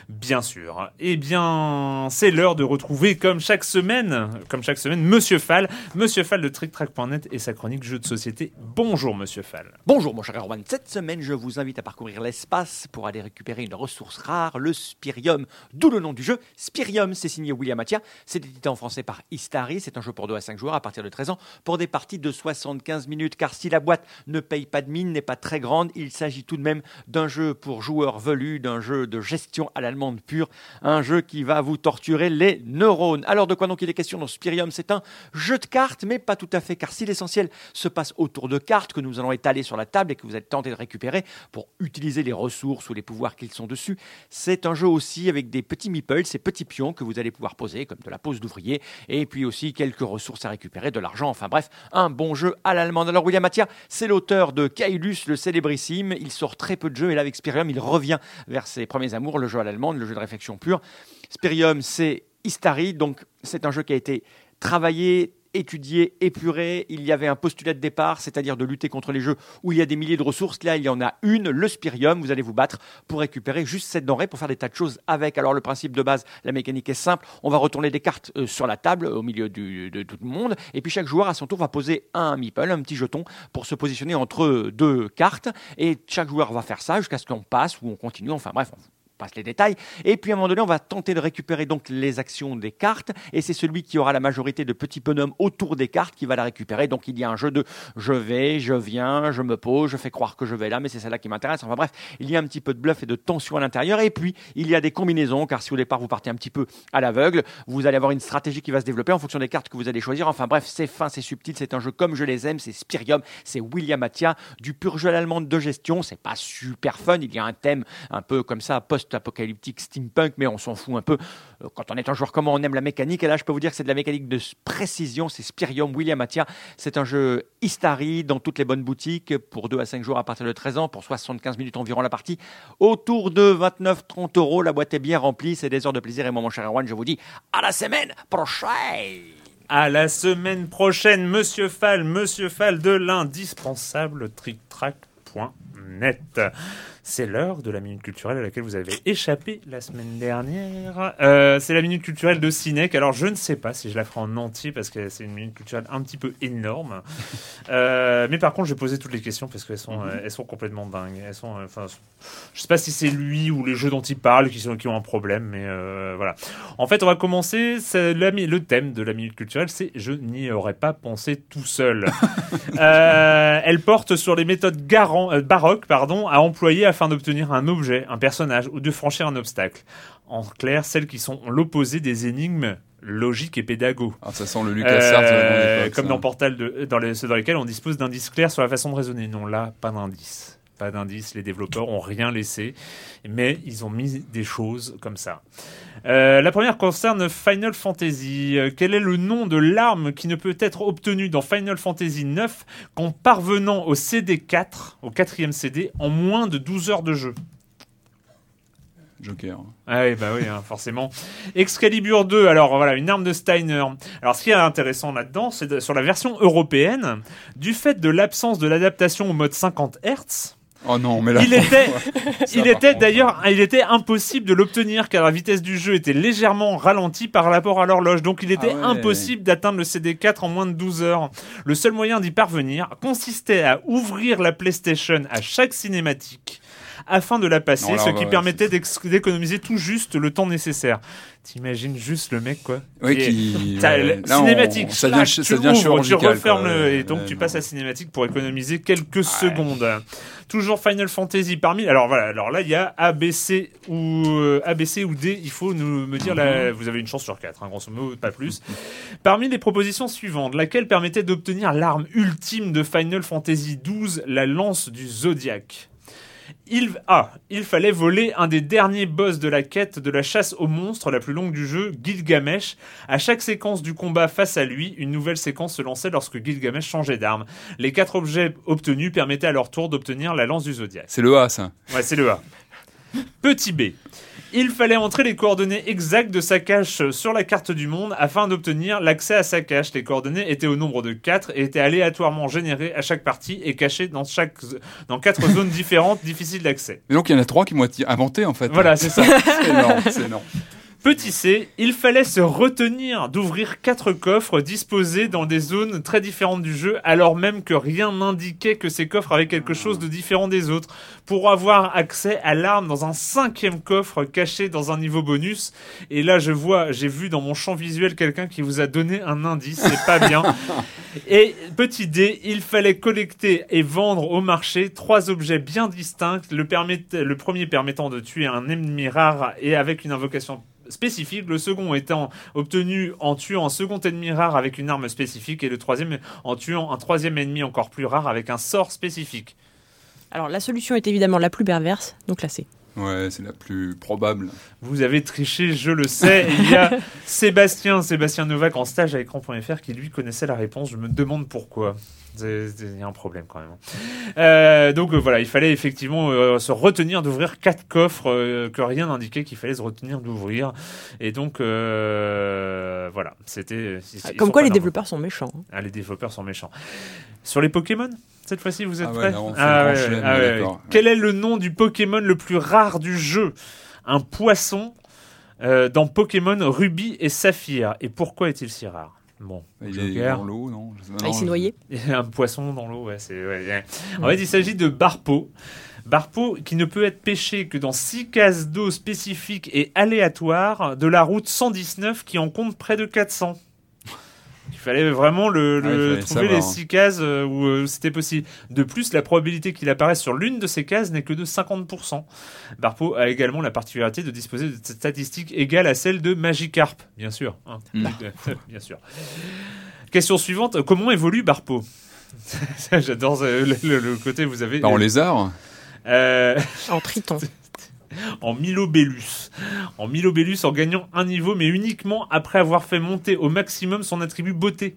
Bien sûr. Eh bien, c'est l'heure de retrouver, comme chaque semaine, comme chaque semaine, Monsieur Fall, Monsieur Fall de TrickTrack.net et sa chronique jeux de société. Bonjour, Monsieur Fall. Bonjour mon cher Erwan, cette semaine je vous invite à parcourir l'espace pour aller récupérer une ressource rare, le Spirium, d'où le nom du jeu. Spirium, c'est signé William Attia, c'est édité en français par Istari, c'est un jeu pour 2 à 5 joueurs à partir de 13 ans pour des parties de 75 minutes, car si la boîte ne paye pas de mine, n'est pas très grande, il s'agit tout de même d'un jeu pour joueurs velus, d'un jeu de gestion à l'allemande pure, un jeu qui va vous torturer les neurones. Alors de quoi donc il est question dans Spirium C'est un jeu de cartes, mais pas tout à fait, car si l'essentiel se passe autour de cartes que nous allons étaler sur la table et que vous êtes tenté de récupérer pour utiliser les ressources ou les pouvoirs qu'ils sont dessus, c'est un jeu aussi avec des petits meeples, ces petits pions que vous allez pouvoir poser, comme de la pose d'ouvrier, et puis aussi quelques ressources à récupérer, de l'argent, enfin bref, un bon jeu à l'allemande. Alors William Attia, c'est l'auteur de Kailus, le célébrissime, il sort très peu de jeux, et là avec Spirium, il revient vers ses premiers amours, le jeu à l'allemande, le jeu de réflexion pure. Spirium, c'est Istari, donc c'est un jeu qui a été travaillé étudié, épuré. Il y avait un postulat de départ, c'est-à-dire de lutter contre les jeux où il y a des milliers de ressources. Là, il y en a une, le spirium. Vous allez vous battre pour récupérer juste cette denrée pour faire des tas de choses avec. Alors, le principe de base, la mécanique est simple. On va retourner des cartes euh, sur la table au milieu de tout le monde. Et puis, chaque joueur, à son tour, va poser un meeple, un petit jeton, pour se positionner entre deux cartes. Et chaque joueur va faire ça jusqu'à ce qu'on passe ou on continue. Enfin, bref, les détails. Et puis à un moment donné, on va tenter de récupérer donc les actions des cartes. Et c'est celui qui aura la majorité de petits bonhommes autour des cartes qui va la récupérer. Donc il y a un jeu de je vais, je viens, je me pose, je fais croire que je vais là, mais c'est celle-là qui m'intéresse. Enfin bref, il y a un petit peu de bluff et de tension à l'intérieur. Et puis il y a des combinaisons, car si au départ vous partez un petit peu à l'aveugle, vous allez avoir une stratégie qui va se développer en fonction des cartes que vous allez choisir. Enfin bref, c'est fin, c'est subtil, c'est un jeu comme je les aime, c'est Spirium, c'est William Attia, du pur jeu allemand de gestion. C'est pas super fun, il y a un thème un peu comme ça, post-apocalyptique, steampunk, mais on s'en fout un peu. Euh, Quand on est un joueur comme on aime la mécanique. Et là, je peux vous dire que c'est de la mécanique de précision. C'est Spirium, William Attia. C'est un jeu Istari dans toutes les bonnes boutiques pour 2 à 5 jours à partir de 13 ans, pour 75 minutes environ la partie. Autour de 29-30 euros, la boîte est bien remplie. C'est des heures de plaisir. Et moi, mon cher Erwan, je vous dis à la semaine prochaine. À la semaine prochaine, Monsieur Fall, Monsieur Fall de l'indispensable tricktrack.net. C'est l'heure de la minute culturelle à laquelle vous avez échappé la semaine dernière. Euh, c'est la minute culturelle de Cinec. Alors je ne sais pas si je la ferai en entier parce que c'est une minute culturelle un petit peu énorme. Euh, mais par contre, je vais poser toutes les questions parce qu'elles sont, euh, elles sont complètement dingues. Elles sont, enfin, je sais pas si c'est lui ou les jeux dont il parle qui, sont, qui ont un problème, mais euh, voilà. En fait, on va commencer. la le thème de la minute culturelle, c'est je n'y aurais pas pensé tout seul. Elle porte sur les méthodes baroques pardon, à employer afin d'obtenir un objet, un personnage ou de franchir un obstacle. En clair, celles qui sont l'opposé des énigmes logiques et pédago. Ah, ça sent le grande Euh, comme ça. dans Portal, de, dans les, ceux dans lesquels on dispose d'indices clairs sur la façon de raisonner. Non, là, pas d'indices. Pas d'indices. Les développeurs ont rien laissé, mais ils ont mis des choses comme ça. Euh, la première concerne Final Fantasy. Euh, quel est le nom de l'arme qui ne peut être obtenue dans Final Fantasy 9 qu'en parvenant au CD4, au quatrième CD, en moins de 12 heures de jeu? Joker. ah oui, bah oui, hein, forcément. Excalibur 2, alors voilà, une arme de Steiner. Alors ce qui est intéressant là-dedans, c'est sur la version européenne, du fait de l'absence de l'adaptation au mode 50 Hz, Oh non, mais là. il était, il était d'ailleurs, il était impossible de l'obtenir car la vitesse du jeu était légèrement ralentie par rapport à l'horloge. Donc il était Ah ouais. impossible d'atteindre le CD4 en moins de 12 heures. Le seul moyen d'y parvenir consistait à ouvrir la PlayStation à chaque cinématique afin de la passer, Non, là, ce qui va- permettait d'économiser tout juste le temps nécessaire. T'imagines juste le mec quoi Oui, qui on- cinématique, Ça devient, tu ça devient ouvres, chirurgical. tu refermes quoi. le, et donc Ouais, tu passes à cinématique pour économiser quelques secondes. Toujours Final Fantasy parmi. Alors voilà, alors là il y a ABC ou euh, ABC ou D. Il faut nous me dire là, vous avez une chance sur quatre, hein, grosso modo, pas plus. Parmi les propositions suivantes, laquelle permettait d'obtenir l'arme ultime de Final Fantasy XII, la lance du Zodiac? Il, ah, il fallait voler un des derniers boss de la quête de la chasse aux monstres la plus longue du jeu, Gilgamesh. À chaque séquence du combat face à lui, une nouvelle séquence se lançait lorsque Gilgamesh changeait d'arme. Les quatre objets obtenus permettaient à leur tour d'obtenir la lance du Zodiac. C'est le A, ça. Ouais, c'est le A. Petit B. Il fallait entrer les coordonnées exactes de sa cache sur la carte du monde afin d'obtenir l'accès à sa cache. Les coordonnées étaient au nombre de 4 et étaient aléatoirement générées à chaque partie et cachées dans, chaque, dans 4 zones différentes difficiles d'accès. Mais donc, il y en a trois qui m'ont inventé, en fait. Voilà, c'est ça. C'est énorme, c'est énorme. Petit C, il fallait se retenir d'ouvrir quatre coffres disposés dans des zones très différentes du jeu, alors même que rien n'indiquait que ces coffres avaient quelque chose de différent des autres, pour avoir accès à l'arme dans un cinquième coffre caché dans un niveau bonus. Et là, je vois, j'ai vu dans mon champ visuel quelqu'un qui vous a donné un indice, c'est pas bien. Et petit D, il fallait collecter et vendre au marché trois objets bien distincts. Le, permet- le premier permettant de tuer un ennemi rare et avec une invocation spécifique, le second étant obtenu en tuant un second ennemi rare avec une arme spécifique et le troisième en tuant un troisième ennemi encore plus rare avec un sort spécifique. Alors la solution est évidemment la plus perverse, donc là c'est. Ouais, c'est la plus probable. Vous avez triché, je le sais. Il y a Sébastien, Sébastien Novak en stage à écran.fr qui lui connaissait la réponse. Je me demande pourquoi. Il y a un problème quand même. Euh, donc euh, voilà, il fallait effectivement euh, se retenir d'ouvrir quatre coffres euh, que rien n'indiquait qu'il fallait se retenir d'ouvrir. Et donc euh, voilà, c'était. Comme quoi, les normaux. développeurs sont méchants. hein. Ah, les développeurs sont méchants. Sur les Pokémon, cette fois-ci, vous êtes Ah ouais, prêts Ah ouais, ah ouais. Quel est le nom du Pokémon le plus rare du jeu? Un poisson euh, dans Pokémon Ruby et Saphir. Et pourquoi est-il si rare? Bon, Il est dans l'eau, non Ah, non, il s'est noyé Il y a un poisson dans l'eau, ouais, c'est. ouais, ouais. En fait, il s'agit de Barpo. Barpo qui ne peut être pêché que dans six cases d'eau spécifiques et aléatoires de la route 119 qui en compte près de 400. Il fallait vraiment le, Ah, il le- fallait trouver savoir, les hein. six cases euh, où euh, c'était possible. De plus, la probabilité qu'il apparaisse sur l'une de ces cases n'est que de 50%. Barpo a également la particularité de disposer de statistiques égales à celles de Magikarp, bien sûr. hein. Mm. bien sûr. Question suivante, comment évolue Barpo? J'adore euh, le, le- le côté vous avez Bah, en lézard euh, En triton. en Milobellus. En Milobellus en gagnant un niveau mais uniquement après avoir fait monter au maximum son attribut beauté.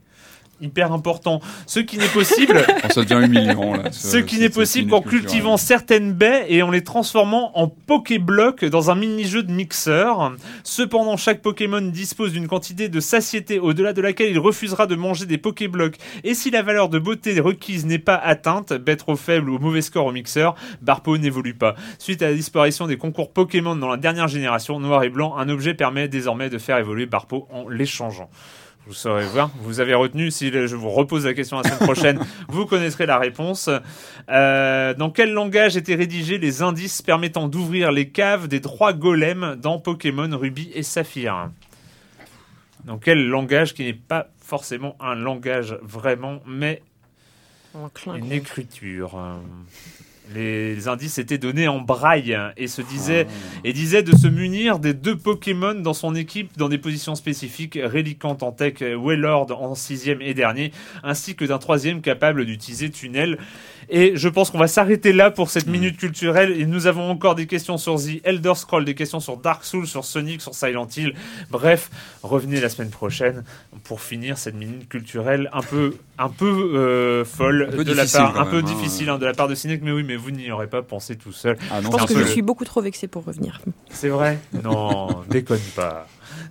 Hyper important. Ce qui n'est possible Oh, Ça devient humiliant, là. Ce qui n'est possible qu'en cultivant certaines baies et en les transformant en Pokéblocs dans un mini-jeu de mixeur. Cependant, chaque Pokémon dispose d'une quantité de satiété au-delà de laquelle il refusera de manger des Pokéblocs. Et si la valeur de beauté requise n'est pas atteinte, bête trop faible ou mauvais score au mixeur, Barpo n'évolue pas. Suite à la disparition des concours Pokémon dans la dernière génération, noir et blanc, un objet permet désormais de faire évoluer Barpo en l'échangeant. Vous saurez voir. Vous avez retenu. Si je vous repose la question la semaine prochaine, vous connaîtrez la réponse. Euh, dans quel langage étaient rédigés les indices permettant d'ouvrir les caves des trois golems dans Pokémon Ruby et Saphir? Dans quel langage qui n'est pas forcément un langage vraiment, mais une écriture? Euh, les indices étaient donnés en braille et se disaient et disait de se munir des deux Pokémon dans son équipe dans des positions spécifiques, Reliquant en tech, Wailord en sixième et dernier, ainsi que d'un troisième capable d'utiliser Tunnel. Et je pense qu'on va s'arrêter là pour cette minute culturelle. Et nous avons encore des questions sur The Elder Scroll, des questions sur Dark Souls, sur Sonic, sur Silent Hill. Bref, revenez la semaine prochaine pour finir cette minute culturelle un peu, un peu euh, folle Un peu de la difficile, part, un peu même, hein. difficile hein, de la part de Cinec. Mais oui, mais vous n'y aurez pas pensé tout seul. Ah non, Je pense que je suis beaucoup trop vexé pour revenir. C'est vrai Non, déconne pas.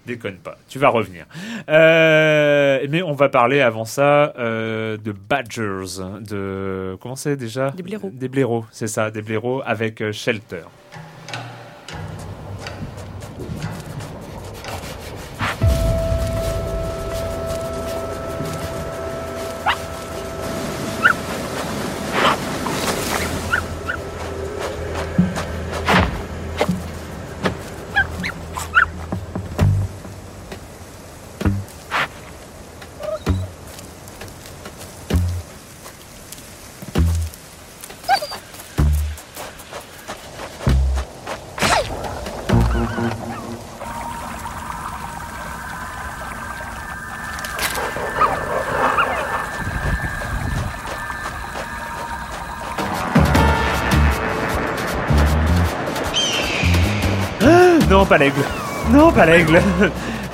Déconne pas. Tu vas revenir. Euh, mais on va parler avant ça euh, de Badgers. De. Comment c'est déjà? Des blaireaux. Des blaireaux, c'est ça, des blaireaux avec euh, Shelter. L'aigle. Non, pas l'aigle.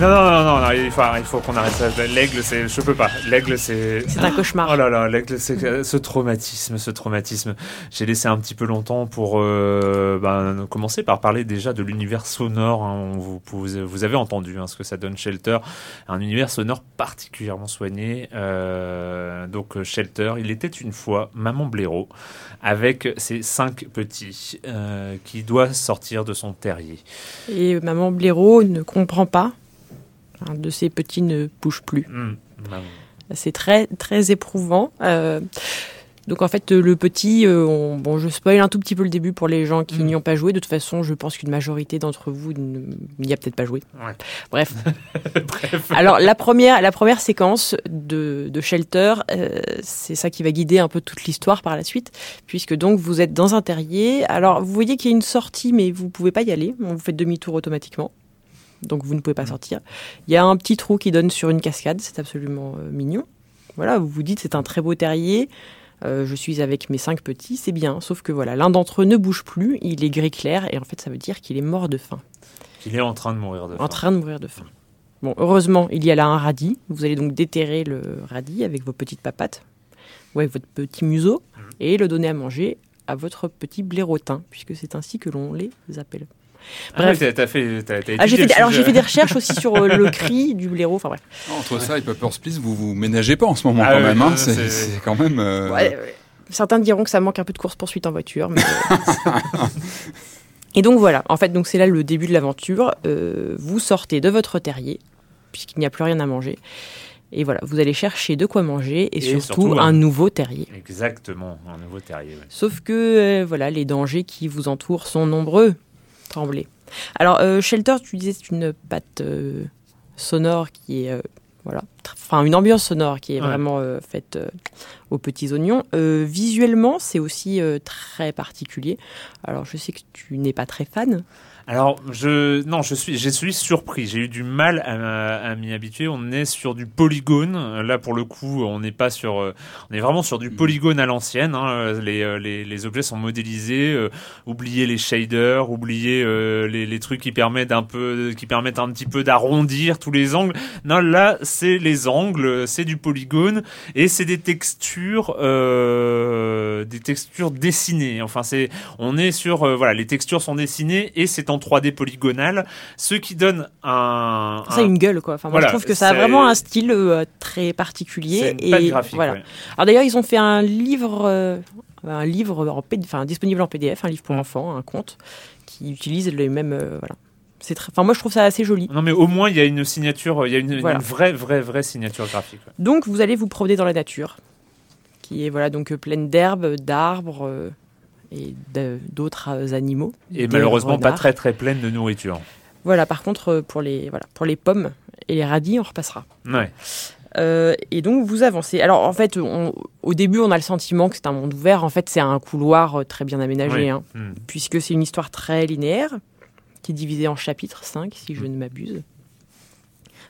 Non, non, non, non, non, il faut, il faut qu'on arrête ça. L'aigle, c'est, je peux pas. L'aigle, c'est. C'est un cauchemar. Oh là là, l'aigle, c'est ce traumatisme, ce traumatisme. J'ai laissé un petit peu longtemps pour euh, ben, commencer par parler déjà de l'univers sonore. hein. Vous, vous, vous avez entendu hein, ce que ça donne Shelter, un univers sonore particulièrement soigné. Euh, donc Shelter, il était une fois Maman Blaireau avec ses cinq petits euh, qui doit sortir de son terrier. Et maman blaireau ne comprend pas. Un de ses petits ne bouge plus. Maman. C'est très très éprouvant. Euh, donc en fait le petit, euh, on- bon je spoil un tout petit peu le début pour les gens qui Mm. n'y ont pas joué. De toute façon, je pense qu'une majorité d'entre vous n'y a peut-être pas joué. Ouais. Bref. Bref. Alors la première, la première séquence de, de Shelter, euh, c'est ça qui va guider un peu toute l'histoire par la suite, puisque donc vous êtes dans un terrier. Alors vous voyez qu'il y a une sortie, mais vous pouvez pas y aller. On vous fait demi-tour automatiquement. Donc vous ne pouvez pas sortir. Il y a un petit trou qui donne sur une cascade, c'est absolument euh, mignon. Voilà, vous vous dites c'est un très beau terrier. Euh, je suis avec mes cinq petits, c'est bien. Sauf que voilà, l'un d'entre eux ne bouge plus, il est gris clair, et en fait, ça veut dire qu'il est mort de faim. Il est en train de mourir de faim. En train de mourir de faim. Bon, heureusement, il y a là un radis. Vous allez donc déterrer le radis avec vos petites papates, ou avec votre petit museau, Mhm. et le donner à manger à votre petit blairotin, puisque c'est ainsi que l'on les appelle. Ah Bref. ouais, t'as- fait, t'as- t'as Ah, fait, alors j'ai fait des recherches aussi sur euh, le cri du blaireau, enfin bref. Entre ça et Paper Split, vous vous ménagez pas en ce moment Ah quand même. hein. ouais, C'est c'est- c'est quand même. euh, Ouais, ouais. Certains diront que ça manque un peu de course-poursuite en voiture. mais- Et donc voilà, en fait, donc c'est là le début de l'aventure. Euh, vous sortez de votre terrier, puisqu'il n'y a plus rien à manger. Et voilà, vous allez chercher de quoi manger et, Et surtout, surtout, un un- nouveau terrier. Exactement, un nouveau terrier. ouais. Sauf que euh, voilà, les dangers qui vous entourent sont nombreux. Tremblez. Alors, euh, Shelter, tu disais, c'est une patte euh, sonore qui est. euh, voilà. Enfin, une ambiance sonore qui est Ouais. vraiment faite aux petits oignons. Visuellement, c'est aussi très particulier. Alors, je sais que tu n'es pas très fan. Alors, je non, je suis, je suis surpris. J'ai eu du mal à, à m'y habituer. On est sur du polygone. Là, pour le coup, on n'est pas sur, euh, on est vraiment sur du polygone à l'ancienne. hein. Les, euh, les, les objets sont modélisés. euh, oubliez les shaders, oubliez euh, les, les trucs qui permettent un peu, qui permettent un petit peu d'arrondir tous les angles. Non, là, c'est les angles, c'est du polygone et c'est des textures, euh, des textures dessinées. Enfin, c'est, on est sur, voilà, les textures sont dessinées et c'est en 3D polygonal, ce qui donne un, Ça a un- une gueule, quoi. Enfin, moi, Voilà, je trouve que ça a vraiment un style euh, très particulier. une et graphique. voilà. ouais. Alors d'ailleurs, ils ont fait un livre, euh, un livre en P- enfin, disponible en PDF, un livre pour enfants, un conte, qui utilise les mêmes. euh, voilà. C'est très, enfin, moi, je trouve ça assez joli. Non, mais au moins il y a une signature, il y a une, Voilà. une vraie, vraie, vraie signature graphique. ouais. Donc, vous allez vous promener dans la nature, qui est voilà donc pleine d'herbes, d'arbres et d'autres euh, animaux. Et malheureusement pas très, très pleine de nourriture. Voilà. Par contre, euh, pour les voilà pour les pommes et les radis, on repassera. Ouais. Euh, et donc vous avancez. Alors en fait, on- au début, on a le sentiment que c'est un monde ouvert. En fait, c'est un couloir très bien aménagé. Oui. hein. Hmm. puisque c'est une histoire très linéaire, qui est divisée en chapitres, 5 si je ne m'abuse.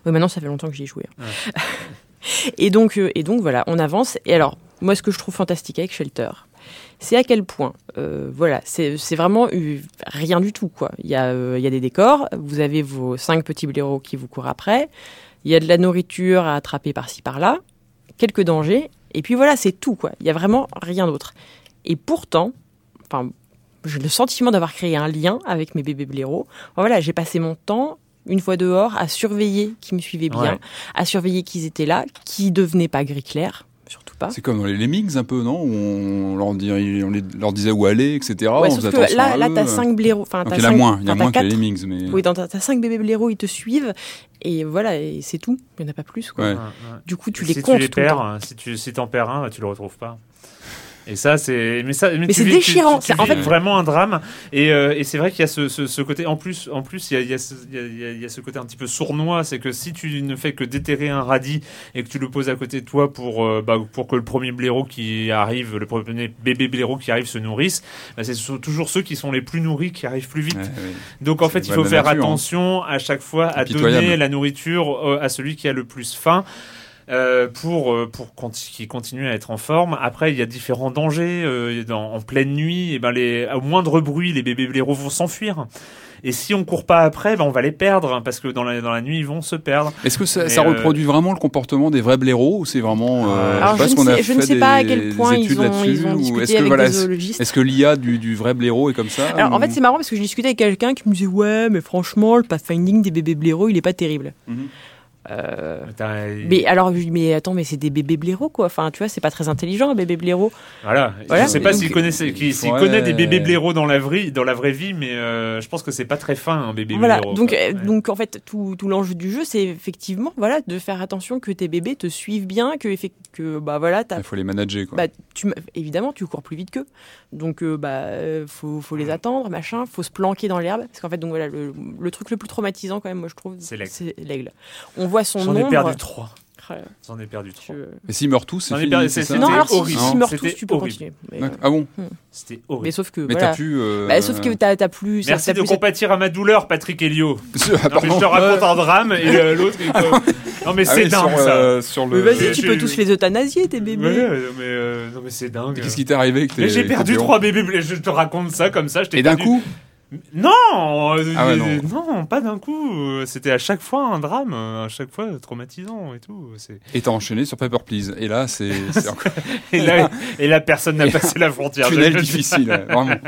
Oui, maintenant ça fait longtemps que j'y ai joué. hein. et, donc, et donc voilà, on avance. Et alors, moi ce que je trouve fantastique avec Shelter, c'est à quel point, euh, voilà, c'est vraiment rien du tout. quoi. Il y, a, euh, il y a des décors, vous avez vos cinq petits blaireaux qui vous courent après, il y a de la nourriture à attraper par-ci par-là, quelques dangers, et puis voilà, c'est tout. quoi. Il y a vraiment rien d'autre. Et pourtant, enfin, j'ai le sentiment d'avoir créé un lien avec mes bébés blaireaux. Voilà, j'ai passé mon temps, une fois dehors, à surveiller qu'ils me suivaient bien, Ouais. à surveiller qu'ils étaient là, qu'ils devenaient pas gris clair, pas. C'est comme dans les Lemmings un peu, non Où on leur, dirait- on les- leur disait où aller, etc. Ouais, on sauf que là, là, t'as cinq blaireaux. Enfin, t'as il y en a moins, il y a moins t'as que les quatre. Lemmings. Mais... Oui, dans ta- t'as cinq bébés blaireaux, ils te suivent, et voilà, et c'est tout. Il n'y en a pas plus. Quoi. Ouais. Du coup, tu si les comptes tu les perds, si tu si t'en perds un, tu le retrouves pas. Et ça, c'est mais ça, mais, c'est déchirant. Tu, tu C'est- en fait- vraiment un drame. Et, euh, et c'est vrai qu'il y a ce, ce, ce côté. En plus, en plus, il y a, il y, a ce, il y, a, il y a- il y a ce côté un petit peu sournois, c'est que si tu ne fais que déterrer un radis et que tu le poses à côté de toi pour euh, bah, pour que le premier blaireau qui arrive, le premier bébé blaireau qui arrive se nourrisse, bah, c'est toujours ceux qui sont les plus nourris qui arrivent plus vite. Ouais, ouais. Donc en C'est fait, il faut faire nature, hein. attention à chaque fois à donner la nourriture euh, à celui qui a le plus faim. Euh, pour euh, pour conti- qu'il continue à être en forme. Après, il y a différents dangers. euh, dans- en pleine nuit, et ben les au moindre bruit, les bébés blaireaux vont s'enfuir. Et si on court pas après, ben on va les perdre hein, parce que dans la dans la nuit, ils vont se perdre. Est-ce que ça, euh, reproduit vraiment le comportement des vrais blaireaux ou c'est vraiment. euh, Alors, sais pas je ne sais, je ne fait sais pas à quel point ils ont, ils ont discuté est-ce que, avec voilà, des est-ce- zoologistes. Est-ce que l'IA du, du vrai blaireau est comme ça Alors en fait c'est marrant parce que j'ai discuté avec quelqu'un qui me disait ouais mais franchement le pathfinding des bébés blaireaux il est pas terrible. Mhm. Euh, mais alors je lui dis, mais attends mais c'est des bébés blaireaux quoi. Enfin tu vois c'est pas très intelligent un bébé blaireau. Voilà. Voilà. Je sais pas s'il connaît s'il des bébés blaireaux dans la vraie dans la vraie vie, mais euh, je pense que c'est pas très fin un bébé voilà blaireau. donc euh, Ouais. donc en fait tout, tout l'enjeu du jeu c'est effectivement voilà de faire attention que tes bébés te suivent bien que que bah voilà t'as Il faut les manager quoi. bah, tu, évidemment, tu cours plus vite qu'eux. Donc, euh, bah, euh, faut, faut les attendre, machin. Faut se planquer dans l'herbe. Parce qu'en fait, donc voilà, le, le truc le plus traumatisant, quand même, moi, je trouve, C'est l'aigle. Voit son J'en ai perdu trois. J'en ai perdu trois. je- Mais s'ils meurent tous, c'est fini. perdu- c'est Non, C'était alors si, horrible. si meurent tous, C'était tu peux horrible. continuer. Mais, euh, Ah bon C'était mais horrible. sauf que, Mais voilà. t'as pu. euh, Bah, sauf que t'as t'as plus. Merci de plus- compatir à ma douleur, Patrick Helio. Ah, mais je te raconte un drame et euh, l'autre. peut- Non mais Ah c'est oui, dingue sur, ça. euh, sur le. Mais Vas-y, je- tu peux tous les euthanasier, tes bébés. Euh, mais euh, non mais c'est dingue. Qu'est-ce qui t'est arrivé Mais j'ai perdu trois bébés. Je te raconte ça comme ça. Je t'ai Et d'un perdu- coup Non, euh, Ah ouais, euh, non. pas d'un coup. C'était à chaque fois un drame, à chaque fois traumatisant et tout. Et t'as enchaîné sur Paper Please. Et là, c'est Et là, et là personne n'a passé la frontière. tunnel difficile, vraiment.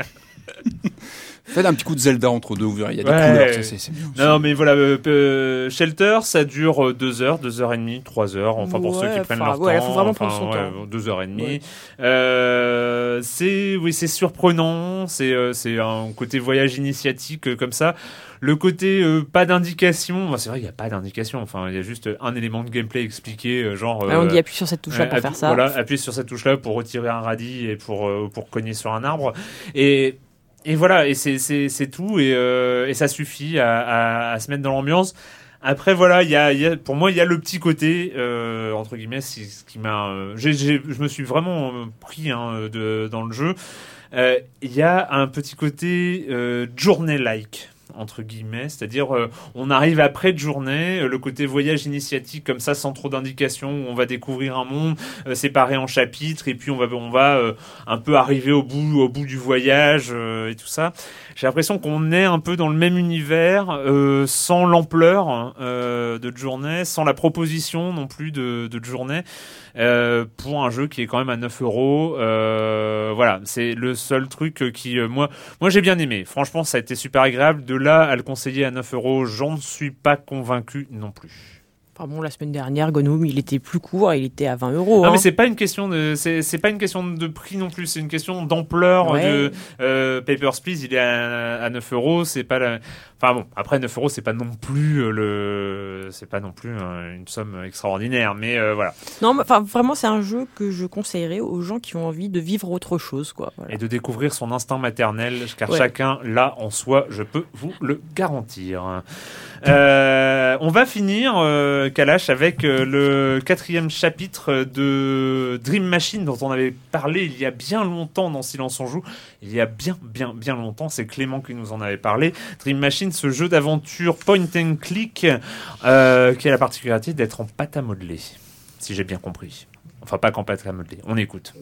Faites un petit coup de Zelda entre deux, vous verrez, il y a des Ouais. couleurs, ça, c'est c'est bien. Non, non, mais voilà, euh, euh, Shelter, ça dure euh, deux heures, deux heures et demie, trois heures, enfin pour ceux qui prennent leur ouais, temps. faut vraiment enfin, prendre son ouais, temps. Deux heures et demie. Ouais. Euh, c'est, oui, c'est surprenant, c'est, euh, c'est un côté voyage initiatique euh, comme ça. Le côté euh, pas d'indication, c'est vrai qu'il n'y a pas d'indication, enfin il y a juste un élément de gameplay expliqué, euh, genre. Ouais, on euh, dit appuie sur cette touche-là pour appu- faire ça. Voilà, appuyer sur cette touche-là pour retirer un radis et pour, euh, pour cogner sur un arbre. Et, et voilà, et c'est, tout, et, euh, et ça suffit à, à, à se mettre dans l'ambiance. Après, voilà, il y a, y a, pour moi, il y a le petit côté, euh, entre guillemets, ce qui m'a. euh, je me suis vraiment euh, pris hein, de, dans le jeu. Euh, Il y a un petit côté euh, journée-like entre guillemets, c'est-à-dire euh, on arrive après de journée, euh, le côté voyage initiatique comme ça sans trop d'indications, on va découvrir un monde euh, séparé en chapitres et puis on va on va un peu arriver au bout au bout du voyage et tout ça. J'ai l'impression qu'on est un peu dans le même univers sans l'ampleur de journée, sans la proposition non plus de, de journée pour un jeu qui est quand même à 9 euros. Voilà, c'est le seul truc qui moi moi j'ai bien aimé. Franchement, ça a été super agréable. De là à le conseiller à 9 euros, j'en suis pas convaincu non plus. Enfin bon, la semaine dernière, Gnome, il était plus court, il était à 20 euros. Non hein. mais c'est pas une question de c'est c'est pas une question de prix non plus, c'est une question d'ampleur Ouais. de euh, Papers Please, il est à, à 9 euros, c'est pas la enfin bon, après 9 euros, c'est pas non plus euh, le c'est pas non plus euh, une somme extraordinaire, mais euh, voilà. Non, mais enfin vraiment, c'est un jeu que je conseillerais aux gens qui ont envie de vivre autre chose, quoi. Voilà. Et de découvrir son instinct maternel, car Ouais. chacun l'a en soi, je peux vous le garantir. Euh, on va finir, euh, Kalash, avec le quatrième chapitre de Dream Machine dont on avait parlé il y a bien longtemps dans Silence on joue. Il y a bien, bien, bien longtemps. C'est Clément qui nous en avait parlé. Dream Machine, ce jeu d'aventure point and click euh, qui a la particularité d'être en pâte à modeler, si j'ai bien compris. Enfin, pas qu'en pâte à modeler. On écoute.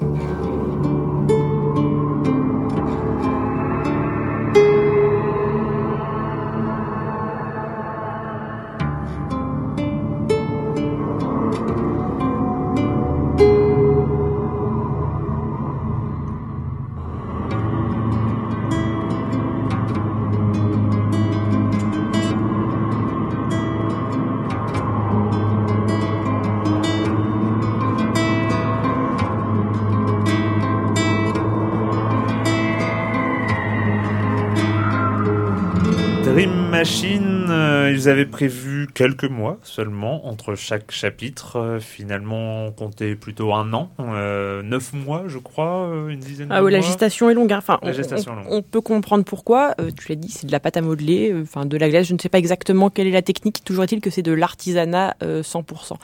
Prévu quelques mois seulement entre chaque chapitre. Euh, finalement, on comptait plutôt un an, euh, neuf mois, je crois, euh, une dizaine Ah de ouais, la gestation est longue. hein. Enfin, La on- gestation on, est longue. on peut comprendre pourquoi. Euh, tu l'as dit, c'est de la pâte à modeler, enfin de la glace. Je ne sais pas exactement quelle est la technique. Toujours est-il que c'est de l'artisanat euh, 100%. Donc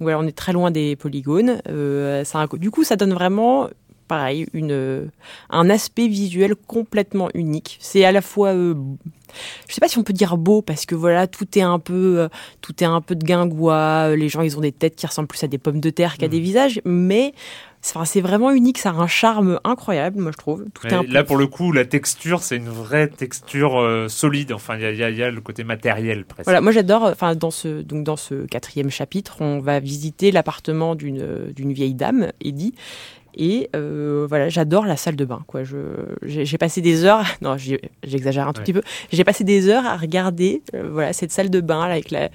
voilà, on est très loin des polygones. Ça du coup, ça donne vraiment pareil, une, un aspect visuel complètement unique. C'est à la fois, euh, je sais pas si on peut dire beau parce que voilà, tout est un peu, euh, tout est un peu de guingois. euh, Les gens, ils ont des têtes qui ressemblent plus à des pommes de terre qu'à Mhm. des visages, mais c'est enfin, c'est vraiment unique. Ça a un charme incroyable, moi je trouve. Tout est là, pour le coup, la texture, c'est une vraie texture euh, solide. Enfin, il y y a- il y a le côté matériel presque. Voilà, moi j'adore. Enfin, dans ce donc dans ce quatrième chapitre, on va visiter l'appartement d'une d'une vieille dame, Eddie. Et euh, voilà, j'adore la salle de bain. Quoi, je j'ai passé des heures. Non, j'exagère un tout Ouais. petit peu. J'ai passé des heures à regarder euh, voilà cette salle de bain là, avec la,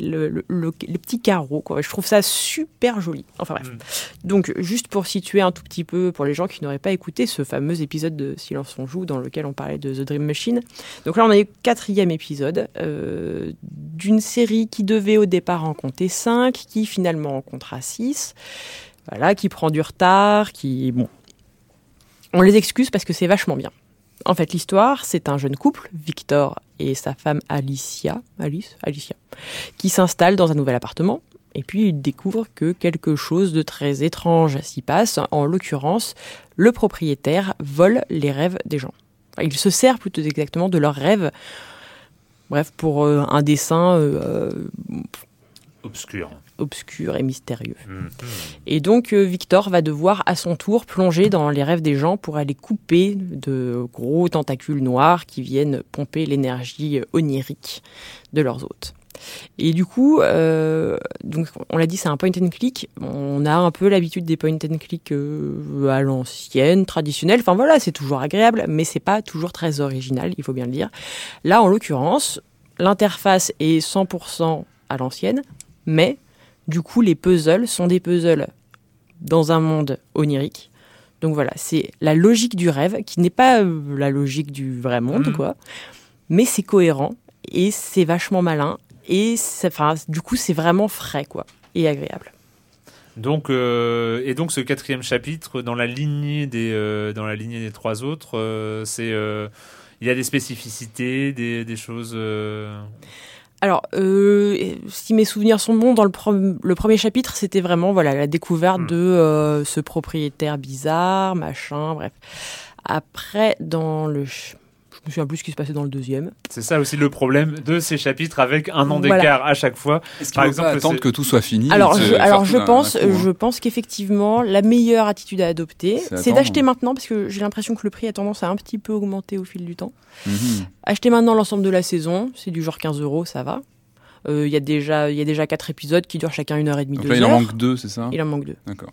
le, le, le- les petits carreaux. Quoi. Je trouve ça super joli. Enfin bref. Mm. Donc juste pour situer un tout petit peu pour les gens qui n'auraient pas écouté ce fameux épisode de Silence on joue dans lequel on parlait de The Dream Machine. Donc là on a eu quatrième épisode euh, d'une série qui devait au départ en compter 5, qui finalement en comptera 6. Voilà, qui prend du retard, qui bon. On les excuse parce que c'est vachement bien. En fait, l'histoire, c'est un jeune couple, Victor et sa femme Alicia, Alice, Alicia, qui s'installent dans un nouvel appartement. Et puis, ils découvrent que quelque chose de très étrange s'y passe. En l'occurrence, le propriétaire vole les rêves des gens. Il se sert plutôt exactement de leurs rêves. Bref, pour euh, un dessin, euh, euh, obscur. Obscur et mystérieux. Mhm. Et donc euh, Victor va devoir à son tour plonger dans les rêves des gens pour aller couper de gros tentacules noirs qui viennent pomper l'énergie onirique de leurs hôtes. Et du coup, euh, donc on l'a dit, c'est un point and click. On a un peu l'habitude des point and click euh, à l'ancienne, traditionnelle. Enfin voilà, c'est toujours agréable, mais c'est pas toujours très original, il faut bien le dire. Là, en l'occurrence, l'interface est 100% à l'ancienne, mais du coup, les puzzles sont des puzzles dans un monde onirique. Donc voilà, c'est la logique du rêve qui n'est pas euh, la logique du vrai monde, Mhm. quoi. Mais c'est cohérent et c'est vachement malin et enfin, du coup, c'est vraiment frais, quoi, et agréable. Donc, euh, et donc ce quatrième chapitre, dans la lignée des, euh, dans la lignée des trois autres, euh, c'est, il y a des spécificités, des, des choses. Alors, euh, si mes souvenirs sont bons, dans le, premier chapitre, c'était vraiment voilà la découverte Hmm. de euh, ce propriétaire bizarre, machin, bref. Après, dans le, ch- me souviens plus ce qui se passait dans le deuxième. C'est ça aussi le problème de ces chapitres avec un an Voilà. d'écart à chaque fois. Par exemple, pas attendre que tout soit fini Alors, je, alors pense, coup, hein je pense qu'effectivement, la meilleure attitude à adopter, C'est d'acheter maintenant, parce que j'ai l'impression que le prix a tendance à un petit peu augmenter au fil du temps. Mhm. Acheter maintenant l'ensemble de la saison, c'est du genre 15 euros, ça va. Euh, Il y a déjà, il y a déjà quatre épisodes qui durent chacun une heure et demie, Donc deux là, il en manque deux, c'est ça? Il en manque deux. D'accord.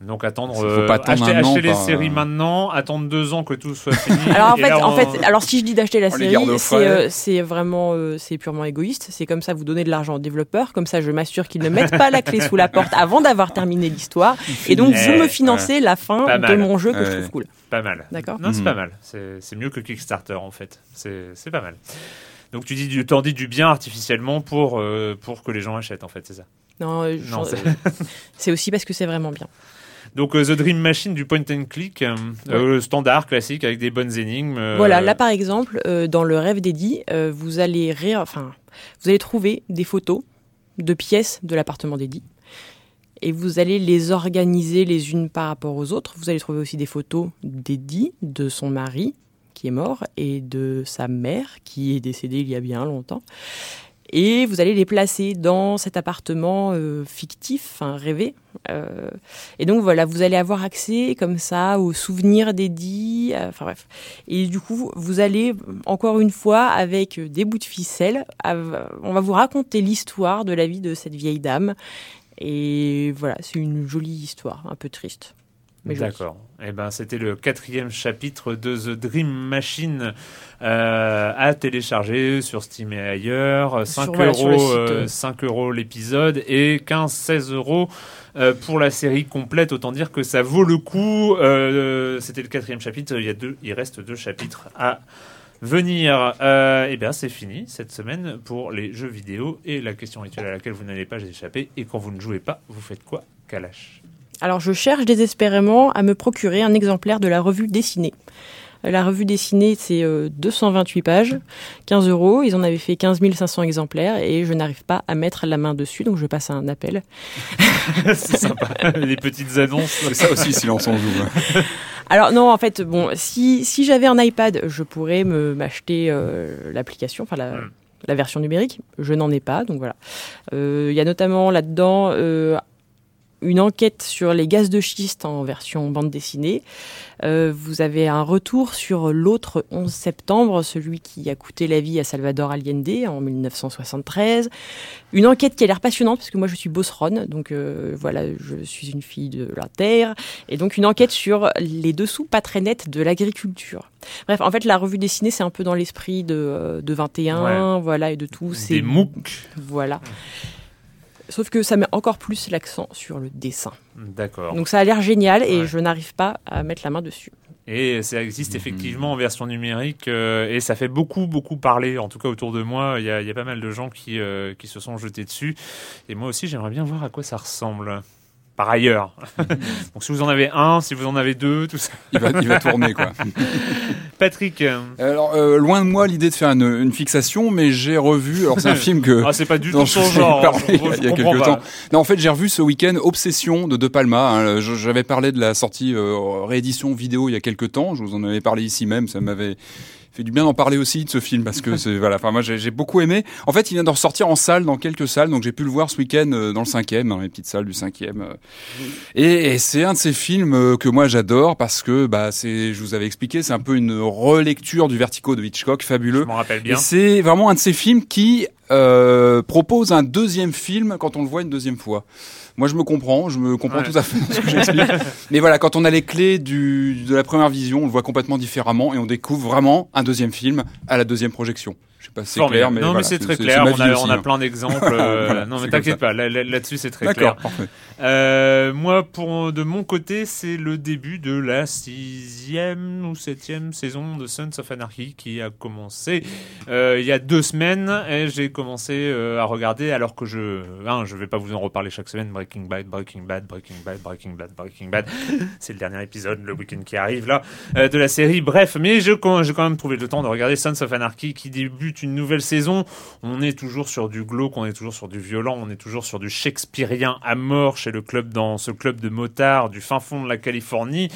Donc attendre, Faut euh, pas attendre acheter, un an acheter les par, séries euh, maintenant, attendre deux ans que tout soit fini. Alors en fait, là, en on- fait, alors si je dis d'acheter la On série, c'est euh, c'est vraiment, euh, c'est purement égoïste. C'est comme ça, vous donnez de l'argent aux développeurs, comme ça, je m'assure qu'ils ne mettent pas la clé sous la porte avant d'avoir terminé l'histoire, et donc je me financer la fin Pas de mal. mon jeu que je trouve cool. Pas mal. D'accord. Non, c'est pas mal. C'est mieux que Kickstarter en fait. C'est pas mal. Donc tu dis, du- t'en dis du bien artificiellement pour euh, pour que les gens achètent en fait, c'est ça? Non, euh, Non, c'est aussi parce que c'est vraiment bien. Donc euh, The Dream Machine du point and click, euh, euh, standard, classique, avec des bonnes énigmes. Voilà, là par exemple, dans le rêve d'Eddie, vous allez ré- enfin, vous allez trouver des photos de pièces de l'appartement d'Eddie. Et vous allez les organiser les unes par rapport aux autres. Vous allez trouver aussi des photos d'Eddie, de son mari qui est mort, et de sa mère qui est décédée il y a bien longtemps. Et vous allez les placer dans cet appartement euh, fictif, enfin rêvé. Euh, et donc voilà, vous allez avoir accès comme ça aux souvenirs d'Eddie. euh, Enfin bref. Et du coup, vous allez encore une fois avec des bouts de ficelle, on va vous raconter l'histoire de la vie de cette vieille dame. Et voilà, c'est une jolie histoire, un peu triste. D'accord. Eh ben, c'était le quatrième chapitre de The Dream Machine euh, à télécharger sur Steam et ailleurs. 5 Sur- voilà, sur le euros, site, euh, euh. 5 euros l'épisode et 15-16 euros euh, pour la série complète. Autant dire que ça vaut le coup. C'était le quatrième chapitre. Il y a deux, il reste deux chapitres à venir. Euh, eh bien, c'est fini cette semaine pour les jeux vidéo et la question rituelle à laquelle vous n'allez pas échapper. Et quand vous ne jouez pas, vous faites quoi, Kalash? Alors je cherche désespérément à me procurer un exemplaire de la revue dessinée. Euh, La revue dessinée, c'est euh, 228 pages, 15 euros. Ils en avaient fait 15 500 exemplaires et je n'arrive pas à mettre la main dessus, donc je passe à un appel. c'est sympa. les petites annonces. C'est ça aussi, silence on joue. hein. Alors non, en fait, bon, si, si j'avais un iPad, je pourrais me m'acheter euh, l'application, enfin la, Mm. la version numérique. Je n'en ai pas, donc voilà. Euh, Il y a notamment là-dedans euh, une enquête sur les gaz de schiste en version bande dessinée. Euh, vous avez un retour sur l'autre 11 septembre, celui qui a coûté la vie à Salvador Allende en 1973. Une enquête qui a l'air passionnante parce que moi je suis bosseronne, donc euh, voilà, je suis une fille de la terre, et donc une enquête sur les dessous pas très nets de l'agriculture. Bref, en fait la revue dessinée c'est un peu dans l'esprit de, euh, de 21, voilà, et de tout. C'est Des MOOC. Voilà. Sauf que ça met encore plus l'accent sur le dessin. D'accord. Donc ça a l'air génial et Ouais. je n'arrive pas à mettre la main dessus. Et ça existe Mhm. effectivement en version numérique euh, et ça fait beaucoup beaucoup parler. En tout cas autour de moi, il y a, il y a pas mal de gens qui, euh, qui se sont jetés dessus. Et moi aussi, j'aimerais bien voir à quoi ça ressemble. Par ailleurs. Donc si vous en avez un, si vous en avez deux, tout ça. Il va, il va tourner, quoi. Patrick, euh, Alors, euh, loin de moi l'idée de faire une, une fixation, mais j'ai revu. Alors, c'est un film que. ah, c'est pas du tout son genre. parlé je- il y a- je il y a quelques pas. temps. Non, en fait, j'ai revu ce week-end Obsession de De Palma. hein. J'avais parlé de la sortie euh, réédition vidéo il y a quelques temps. Je vous en avais parlé ici même. Ça m'avait fait du bien d'en parler aussi de ce film parce que c'est voilà. Enfin moi j'ai beaucoup aimé. En fait, il vient de ressortir en salle dans quelques salles, donc j'ai pu le voir ce week-end euh, dans le cinquième, dans les petites salles du cinquième. euh. Et, et c'est un de ces films euh, que moi j'adore parce que bah c'est, je vous avais expliqué, c'est un peu une relecture du Vertigo de Hitchcock, Je fabuleux. m'en rappelle Et bien. c'est vraiment un de ces films qui euh, propose un deuxième film quand on le voit une deuxième fois. Moi, je me comprends, je me comprends Ouais. tout à fait dans ce que j'explique. Mais voilà, quand on a les clés du, de la première vision, on le voit complètement différemment et on découvre vraiment un deuxième film à la deuxième projection. Je sais pas si c'est clair, mais non, voilà, mais c'est très clair. On a, on a hein. plein d'exemples. euh, Voilà, non, mais t'inquiète pas. là- là- Là-dessus, c'est très clair. Euh, moi, pour de mon côté, c'est le début de la sixième ou septième saison de Sons of Anarchy qui a commencé euh, il y a deux semaines et j'ai commencé euh, à regarder alors que je, hein, je vais pas vous en reparler chaque semaine. Breaking Bad, Breaking Bad, Breaking Bad, Breaking Bad, Breaking Bad. c'est le dernier épisode, le week-end qui arrive là de la série. Bref, mais je j'ai quand même trouvé le temps de regarder Sons of Anarchy qui débute une nouvelle saison. On est toujours sur du glauque, on est toujours sur du violent, on est toujours sur du shakespearien à mort chez le club dans ce club de motards du fin fond de la Californie.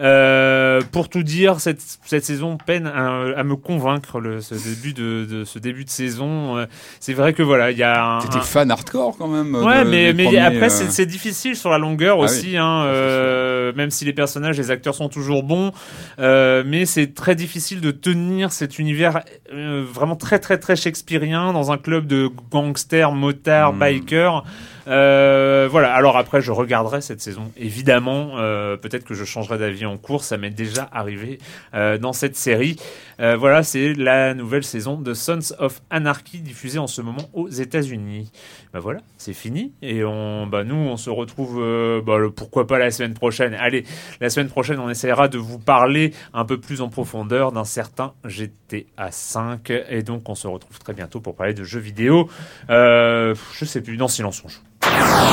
Euh, pour tout dire, cette, cette saison peine à, à me convaincre le, ce début de, de ce début de saison. Euh, C'est vrai que voilà, il y a un, T'étais un- fan hardcore quand même. Ouais, de- mais, mais premiers, après, euh, c'est difficile sur la longueur Ah aussi. Hein, euh, même si les personnages, les acteurs sont toujours bons, euh, mais c'est très difficile de tenir cet univers euh, vraiment très très très shakespearien dans un club de gangsters, motards, Hmm. bikers. Euh, voilà. Alors après, je regarderai cette saison. Évidemment, euh, peut-être que je changerai d'avis en cours. Ça m'est déjà arrivé euh, dans cette série. Voilà, c'est la nouvelle saison de Sons of Anarchy diffusée en ce moment aux États-Unis. Bah voilà, c'est fini. Et on, bah nous, on se retrouve, bah, pourquoi pas la semaine prochaine. Allez, la semaine prochaine, on essaiera de vous parler un peu plus en profondeur d'un certain GTA 5. Et donc, on se retrouve très bientôt pour parler de jeux vidéo. Je sais plus, dans Silence on joue. Ah!